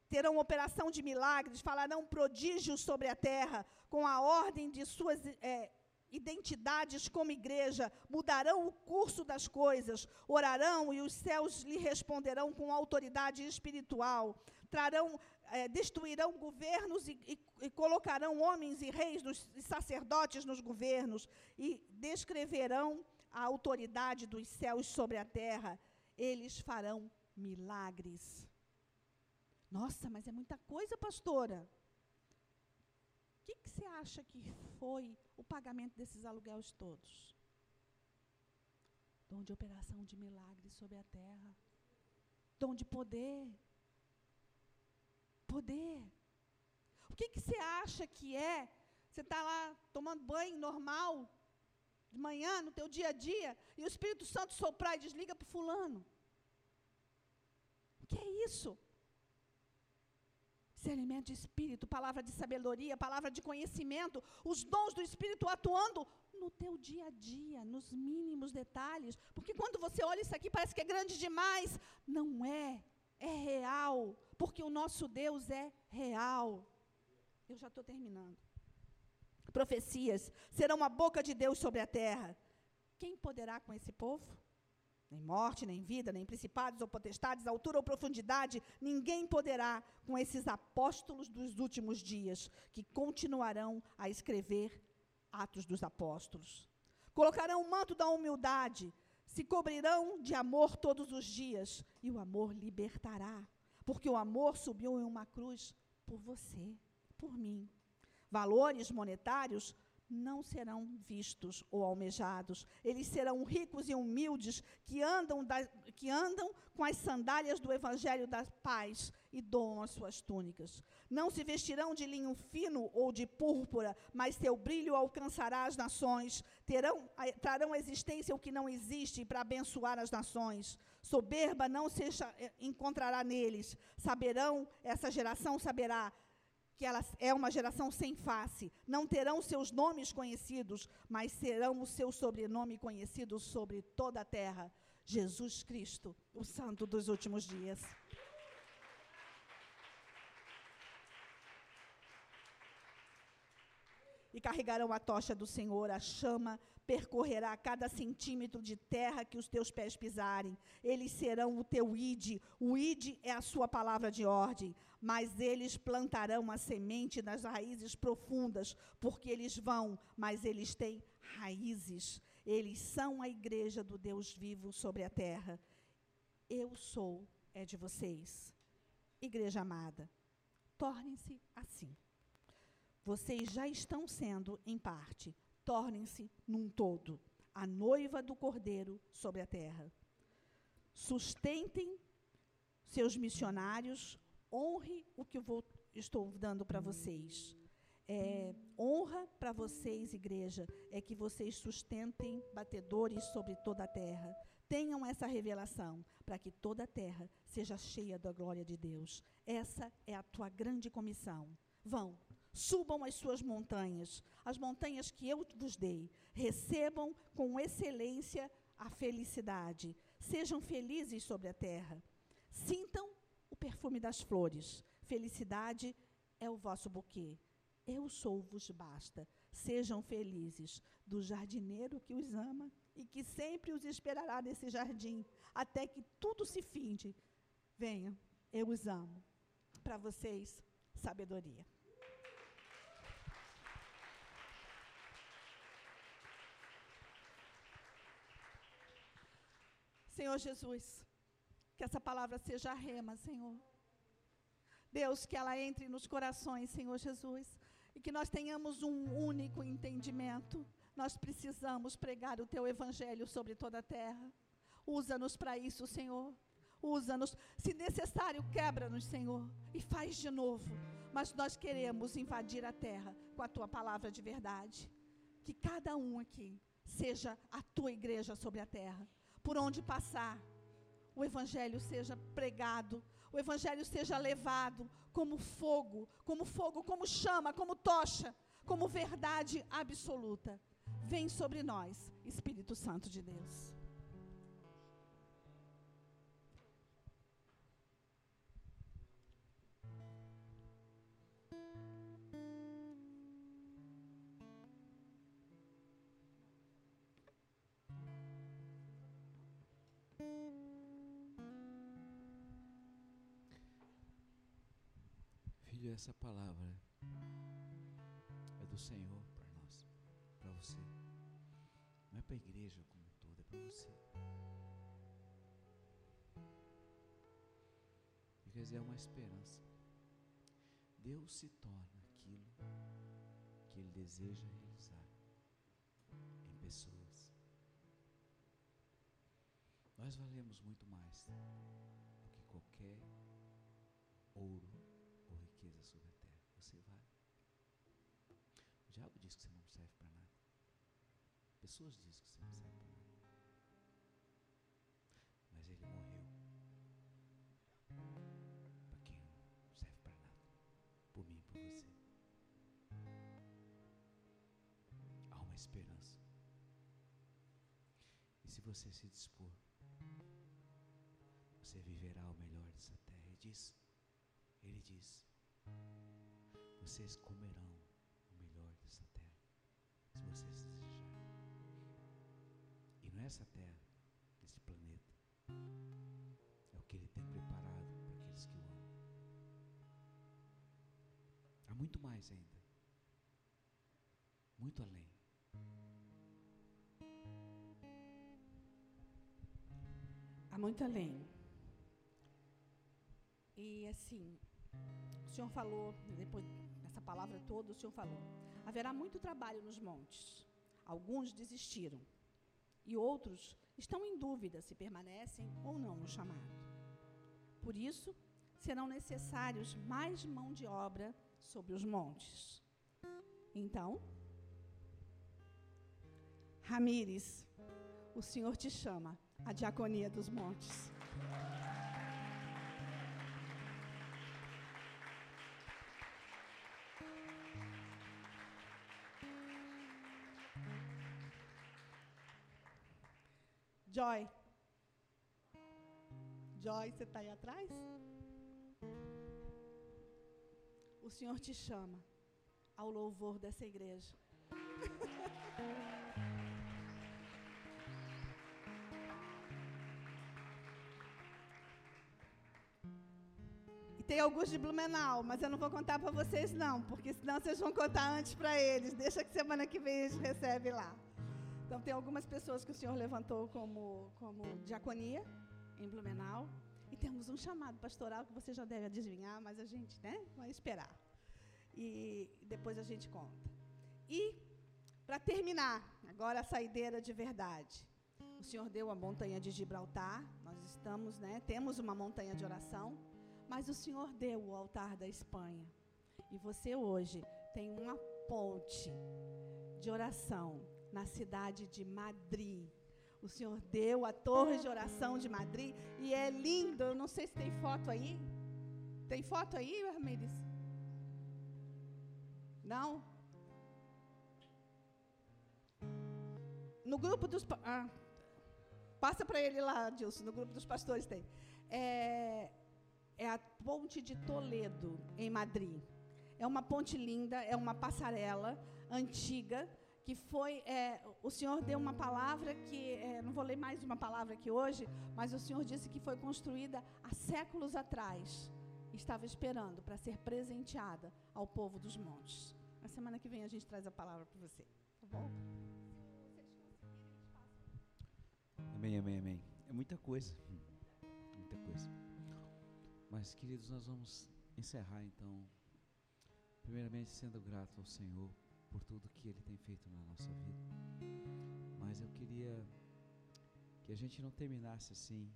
Speaker 2: Terão operação de milagres, falarão prodígios sobre a terra, com a ordem de suas é, identidades como igreja, mudarão o curso das coisas, orarão e os céus lhe responderão com autoridade espiritual, trarão, é, destruirão governos e, e, e, colocarão homens e reis e sacerdotes nos governos e descreverão a autoridade dos céus sobre a terra. Eles farão milagres. Nossa, mas é muita coisa, pastora que, que você acha que foi o pagamento desses aluguéis todos? Dom de operação de milagres sobre a terra. Dom de poder. Poder. O que, que você acha que é? Você está lá tomando banho normal, de manhã, no teu dia a dia, e o Espírito Santo soprar e desliga para fulano. O que é isso? Discernimento de espírito, palavra de sabedoria, palavra de conhecimento, os dons do espírito atuando no teu dia a dia, nos mínimos detalhes. Porque quando você olha isso aqui, parece que é grande demais. Não é, é real, porque o nosso Deus é real. Eu já estou terminando. Profecias serão a boca de Deus sobre a terra. Quem poderá com esse povo? Nem morte, nem vida, nem principados ou potestades, altura ou profundidade, ninguém poderá com esses apóstolos dos últimos dias, que continuarão a escrever Atos dos Apóstolos. Colocarão o manto da humildade, se cobrirão de amor todos os dias, e o amor libertará, porque o amor subiu em uma cruz por você, por mim. Valores monetários não serão vistos ou almejados. Eles serão ricos e humildes, que andam, da, que andam com as sandálias do evangelho da paz e doam as suas túnicas. Não se vestirão de linho fino ou de púrpura, mas seu brilho alcançará as nações. Terão, trarão existência o que não existe para abençoar as nações. Soberba não se encontrará neles. Saberão, essa geração saberá que ela é uma geração sem face. Não terão seus nomes conhecidos, mas serão o seu sobrenome conhecido sobre toda a terra. Jesus Cristo, o Santo dos últimos dias. E carregarão a tocha do Senhor, a chama percorrerá cada centímetro de terra que os teus pés pisarem. Eles serão o teu ide. O ide é a sua palavra de ordem mas eles plantarão a semente nas raízes profundas, porque eles vão, mas eles têm raízes. Eles são a igreja do Deus vivo sobre a terra. Eu sou é de vocês. Igreja amada, tornem-se assim. Vocês já estão sendo em parte, tornem-se num todo, a noiva do Cordeiro sobre a terra. Sustentem seus missionários, honre o que eu vou, estou dando para vocês. É, honra para vocês, igreja, é que vocês sustentem batedores sobre toda a terra. Tenham essa revelação, para que toda a terra seja cheia da glória de Deus. Essa é a tua grande comissão. Vão, subam as suas montanhas, as montanhas que eu vos dei. Recebam com excelência a felicidade. Sejam felizes sobre a terra. Sintam perfume das flores. Felicidade é o vosso buquê. Eu sou-vos basta. Sejam felizes do jardineiro que os ama e que sempre os esperará nesse jardim, até que tudo se finde. Venham, eu os amo. Para vocês, sabedoria. Senhor Jesus, que essa palavra seja rema, Senhor. Deus, que ela entre nos corações, Senhor Jesus, e que nós tenhamos um único entendimento. Nós precisamos pregar o teu evangelho sobre toda a terra. Usa-nos para isso, Senhor. Usa-nos. Se necessário, quebra-nos, Senhor, e faz de novo. Mas nós queremos invadir a terra com a tua palavra de verdade. Que cada um aqui seja a tua igreja sobre a terra. Por onde passar, o evangelho seja pregado, o evangelho seja levado como fogo, como fogo, como chama, como tocha, como verdade absoluta. Vem sobre nós, Espírito Santo de Deus.
Speaker 1: Filho, essa palavra é do Senhor para nós, para você. Não é para a igreja como um todo, é para você. E quer dizer, é uma esperança. Deus se torna aquilo que Ele deseja realizar em pessoas. Nós valemos muito mais do que qualquer ouro ou riqueza sobre a terra. Você vale. O diabo diz que você não serve para nada. Pessoas dizem que você não serve para nada. Mas ele morreu para quem não serve para nada. Por mim por você. Há uma esperança. E se você se dispor, você viverá o melhor dessa terra. Ele diz, ele diz, vocês comerão o melhor dessa terra, se vocês desejarem. E não é essa terra, esse planeta, é o que ele tem preparado para aqueles que o amam. Há muito mais ainda, muito além.
Speaker 2: Há muito além. E assim, o Senhor falou, depois dessa palavra toda, o Senhor falou: haverá muito trabalho nos montes. Alguns desistiram. E outros estão em dúvida se permanecem ou não no chamado. Por isso, serão necessários mais mão de obra sobre os montes. Então, Ramires, o Senhor te chama à diaconia dos montes. Joy. Joy, você está aí atrás? O Senhor te chama ao louvor dessa igreja. E tem alguns de Blumenau, mas eu não vou contar para vocês não, porque senão vocês vão contar antes para eles. Deixa que semana que vem eles recebem lá. Então, tem algumas pessoas que o Senhor levantou como, como diaconia em Blumenau. E temos um chamado pastoral que você já deve adivinhar, mas a gente né, vai esperar. E depois a gente conta. E, para terminar, agora a saideira de verdade. O Senhor deu a montanha de Gibraltar, nós estamos, né, temos uma montanha de oração, mas o Senhor deu o altar da Espanha. E você hoje tem uma ponte de oração na cidade de Madrid. O Senhor deu a torre de oração de Madrid e é lindo. Eu não sei se tem foto aí. Tem foto aí, Armides? Não? No grupo dos. Ah, passa para ele lá, Dilson. No grupo dos pastores tem. É, é a ponte de Toledo, em Madrid. É uma ponte linda, é uma passarela antiga que foi, é, o Senhor deu uma palavra que, é, não vou ler mais uma palavra aqui hoje, mas o Senhor disse que foi construída há séculos atrás. Estava esperando para ser presenteada ao povo dos montes. Na semana que vem a gente traz a palavra para você, tá bom?
Speaker 1: Amém, amém, amém. É muita coisa. Muita coisa. Mas, queridos, nós vamos encerrar então, primeiramente sendo grato ao Senhor por tudo que Ele tem feito na nossa vida. Mas eu queria que a gente não terminasse assim,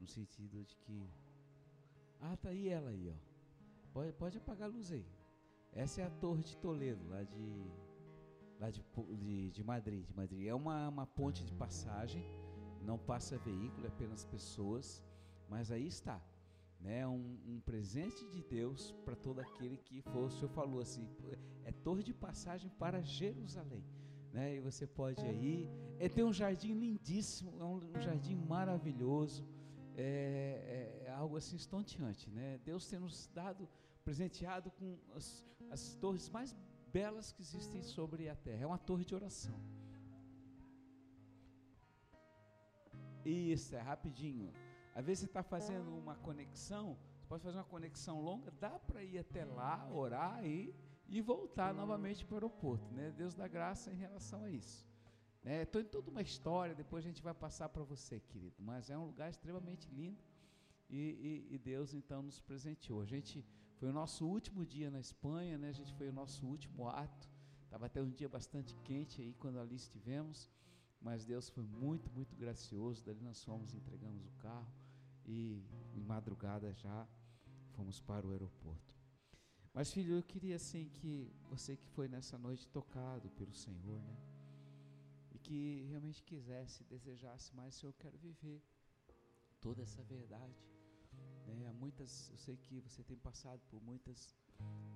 Speaker 1: no sentido de que, ah, tá aí ela aí, ó. Pode, pode apagar a luz aí. Essa é a Torre de Toledo, lá de, lá de, de, de Madrid, de Madrid. É uma, uma ponte de passagem, não passa veículo, é apenas pessoas, mas aí está né, um, um presente de Deus para todo aquele que for. O Senhor falou assim: é torre de passagem para Jerusalém. Né, e você pode ir. É, tem um jardim lindíssimo, é um, um jardim maravilhoso, é, é, algo assim estonteante. Né? Deus tem nos dado, presenteado com as, as torres mais belas que existem sobre a terra. É uma torre de oração. Isso, é rapidinho. Às vezes você está fazendo uma conexão, você pode fazer uma conexão longa, dá para ir até lá, orar e, e voltar novamente para o aeroporto. Né? Deus dá graça em relação a isso. Estou né? em toda uma história, depois a gente vai passar para você, querido. Mas é um lugar extremamente lindo e, e, e, Deus então nos presenteou. A gente foi o nosso último dia na Espanha, né? a gente foi o nosso último ato. Estava até um dia bastante quente aí quando ali estivemos, mas Deus foi muito, muito gracioso. Dali nós fomos, entregamos o carro e em madrugada já fomos para o aeroporto. Mas filho, eu queria assim que você que foi nessa noite tocado pelo Senhor, né? E que realmente quisesse, desejasse mais, Senhor, eu quero viver toda essa verdade. Né? Há muitas, eu sei que você tem passado por muitas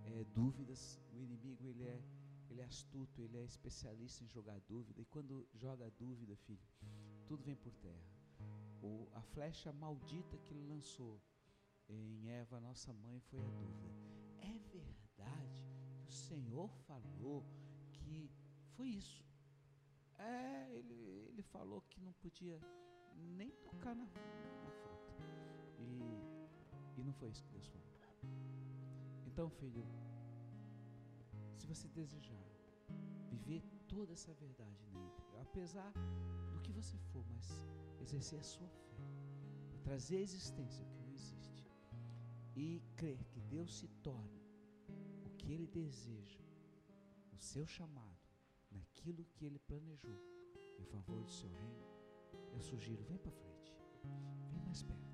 Speaker 1: é, dúvidas. O inimigo ele é, ele é astuto, ele é especialista em jogar dúvida. E quando joga dúvida, filho, tudo vem por terra o, a flecha maldita que ele lançou em Eva, nossa mãe, foi a dúvida. É verdade que o Senhor falou que foi isso. É, ele, ele falou que não podia nem tocar na, na fruta. E, e não foi isso que Deus falou. Então, filho, se você desejar viver toda essa verdade íntegra, apesar que você for, mas exercer a sua fé, trazer a existência o que não existe. E crer que Deus se torne o que Ele deseja, o seu chamado, naquilo que Ele planejou em favor do seu reino, eu sugiro, vem para frente, vem mais perto.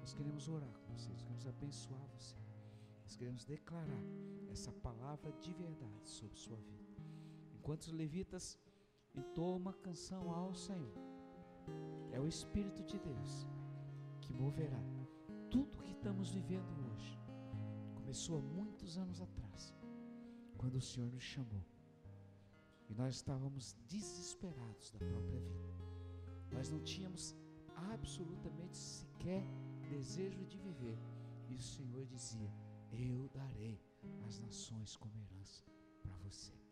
Speaker 1: Nós queremos orar com vocês, queremos abençoar você, nós queremos declarar essa palavra de verdade sobre sua vida. Enquanto os levitas entoam uma canção ao Senhor, é o Espírito de Deus que moverá tudo que estamos vivendo hoje. Começou há muitos anos atrás, quando o Senhor nos chamou. E nós estávamos desesperados da própria vida. Nós não tínhamos absolutamente sequer desejo de viver. E o Senhor dizia: Eu darei as nações como herança para você.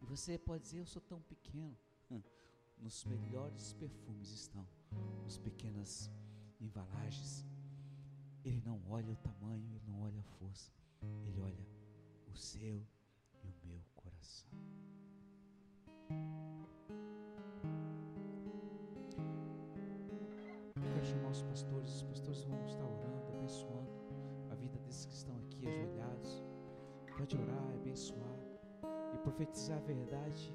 Speaker 1: E você pode dizer: Eu sou tão pequeno nos melhores perfumes estão as pequenas embalagens. Ele não olha o tamanho, ele não olha a força, ele olha o seu e o meu coração. Eu quero chamar os pastores, os pastores vão estar orando, abençoando a vida desses que estão aqui ajoelhados. Pode orar, abençoar profetizar a verdade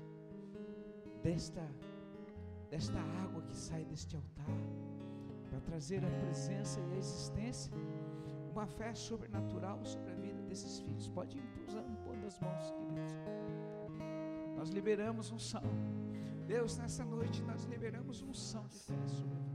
Speaker 1: desta desta água que sai deste altar, para trazer a presença e a existência, uma fé sobrenatural sobre a vida desses filhos. Pode ir impondo as mãos, queridos. Nós liberamos um são. Deus, nessa noite nós liberamos um são de fé sobre a vida.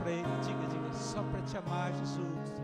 Speaker 1: Para Ele, diga, diga, só para te amar, Jesus,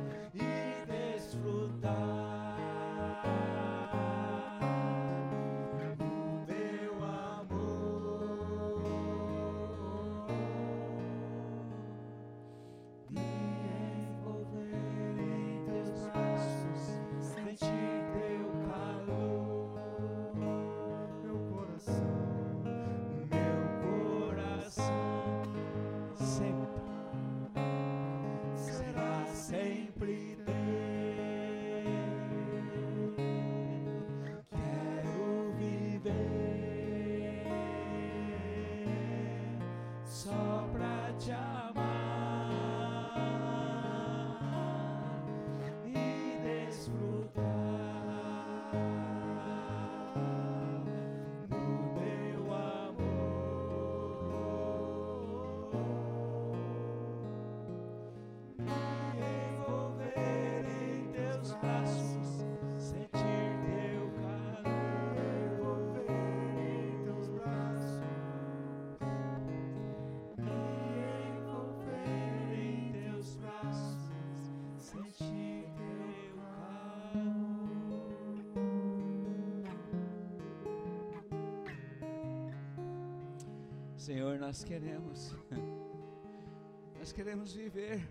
Speaker 1: Senhor, nós queremos, nós queremos viver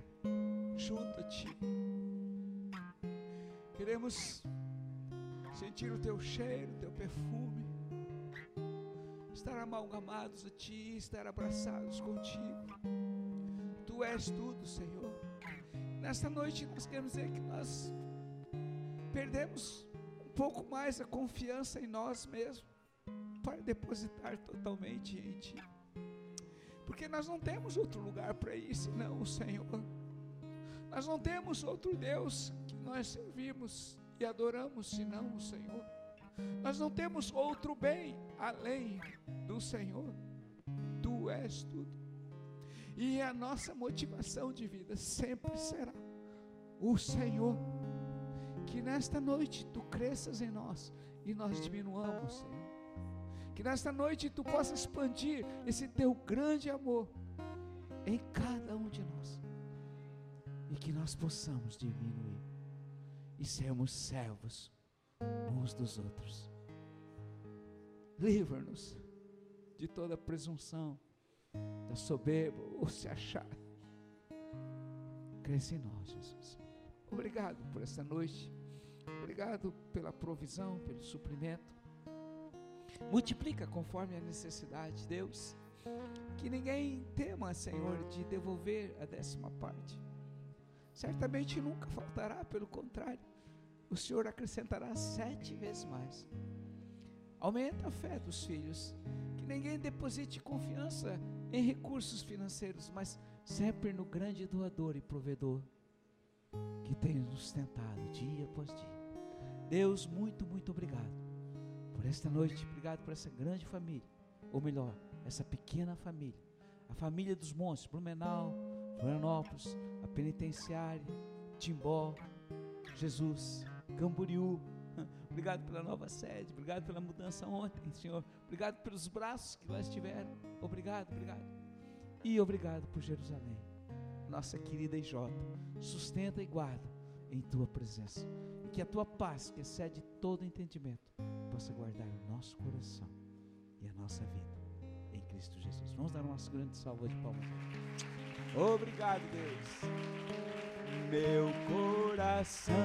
Speaker 1: junto a Ti. Queremos sentir o Teu cheiro, o Teu perfume, estar amalgamados a Ti, estar abraçados contigo. Tu és tudo, Senhor. Nesta noite nós queremos dizer que nós perdemos um pouco mais a confiança em nós mesmos para depositar totalmente em Ti. Porque nós não temos outro lugar para ir senão o Senhor. Nós não temos outro Deus que nós servimos e adoramos senão o Senhor. Nós não temos outro bem além do Senhor. Tu és tudo. E a nossa motivação de vida sempre será o Senhor. Que nesta noite tu cresças em nós e nós diminuamos, Senhor. Que nesta noite tu possa expandir esse teu grande amor em cada um de nós. E que nós possamos diminuir e sermos servos uns dos outros. Livra-nos de toda presunção, da soberba ou se achar. Cresce em nós, Jesus. Obrigado por esta noite. Obrigado pela provisão, pelo suprimento. Multiplica conforme a necessidade, Deus. Que ninguém tema, Senhor, de devolver a décima parte. Certamente nunca faltará, pelo contrário, o Senhor acrescentará sete vezes mais. Aumenta a fé dos filhos. Que ninguém deposite confiança em recursos financeiros, mas sempre no grande doador e provedor que tem nos sustentado dia após dia. Deus, muito, muito obrigado por esta noite. Obrigado por essa grande família, ou melhor, essa pequena família. A família dos monstros, Blumenau, Florianópolis, a penitenciária, Timbó, Jesus, Camboriú. Obrigado pela nova sede, obrigado pela mudança ontem, Senhor. Obrigado pelos braços que lá estiveram. Obrigado, obrigado. E obrigado por Jerusalém, nossa querida IJ. Sustenta e guarda em tua presença. E que a tua paz, que excede todo entendimento, possa guardar o nosso coração e a nossa vida em Cristo Jesus. Vamos dar uma grande salva de palmas. Obrigado, Deus. Meu coração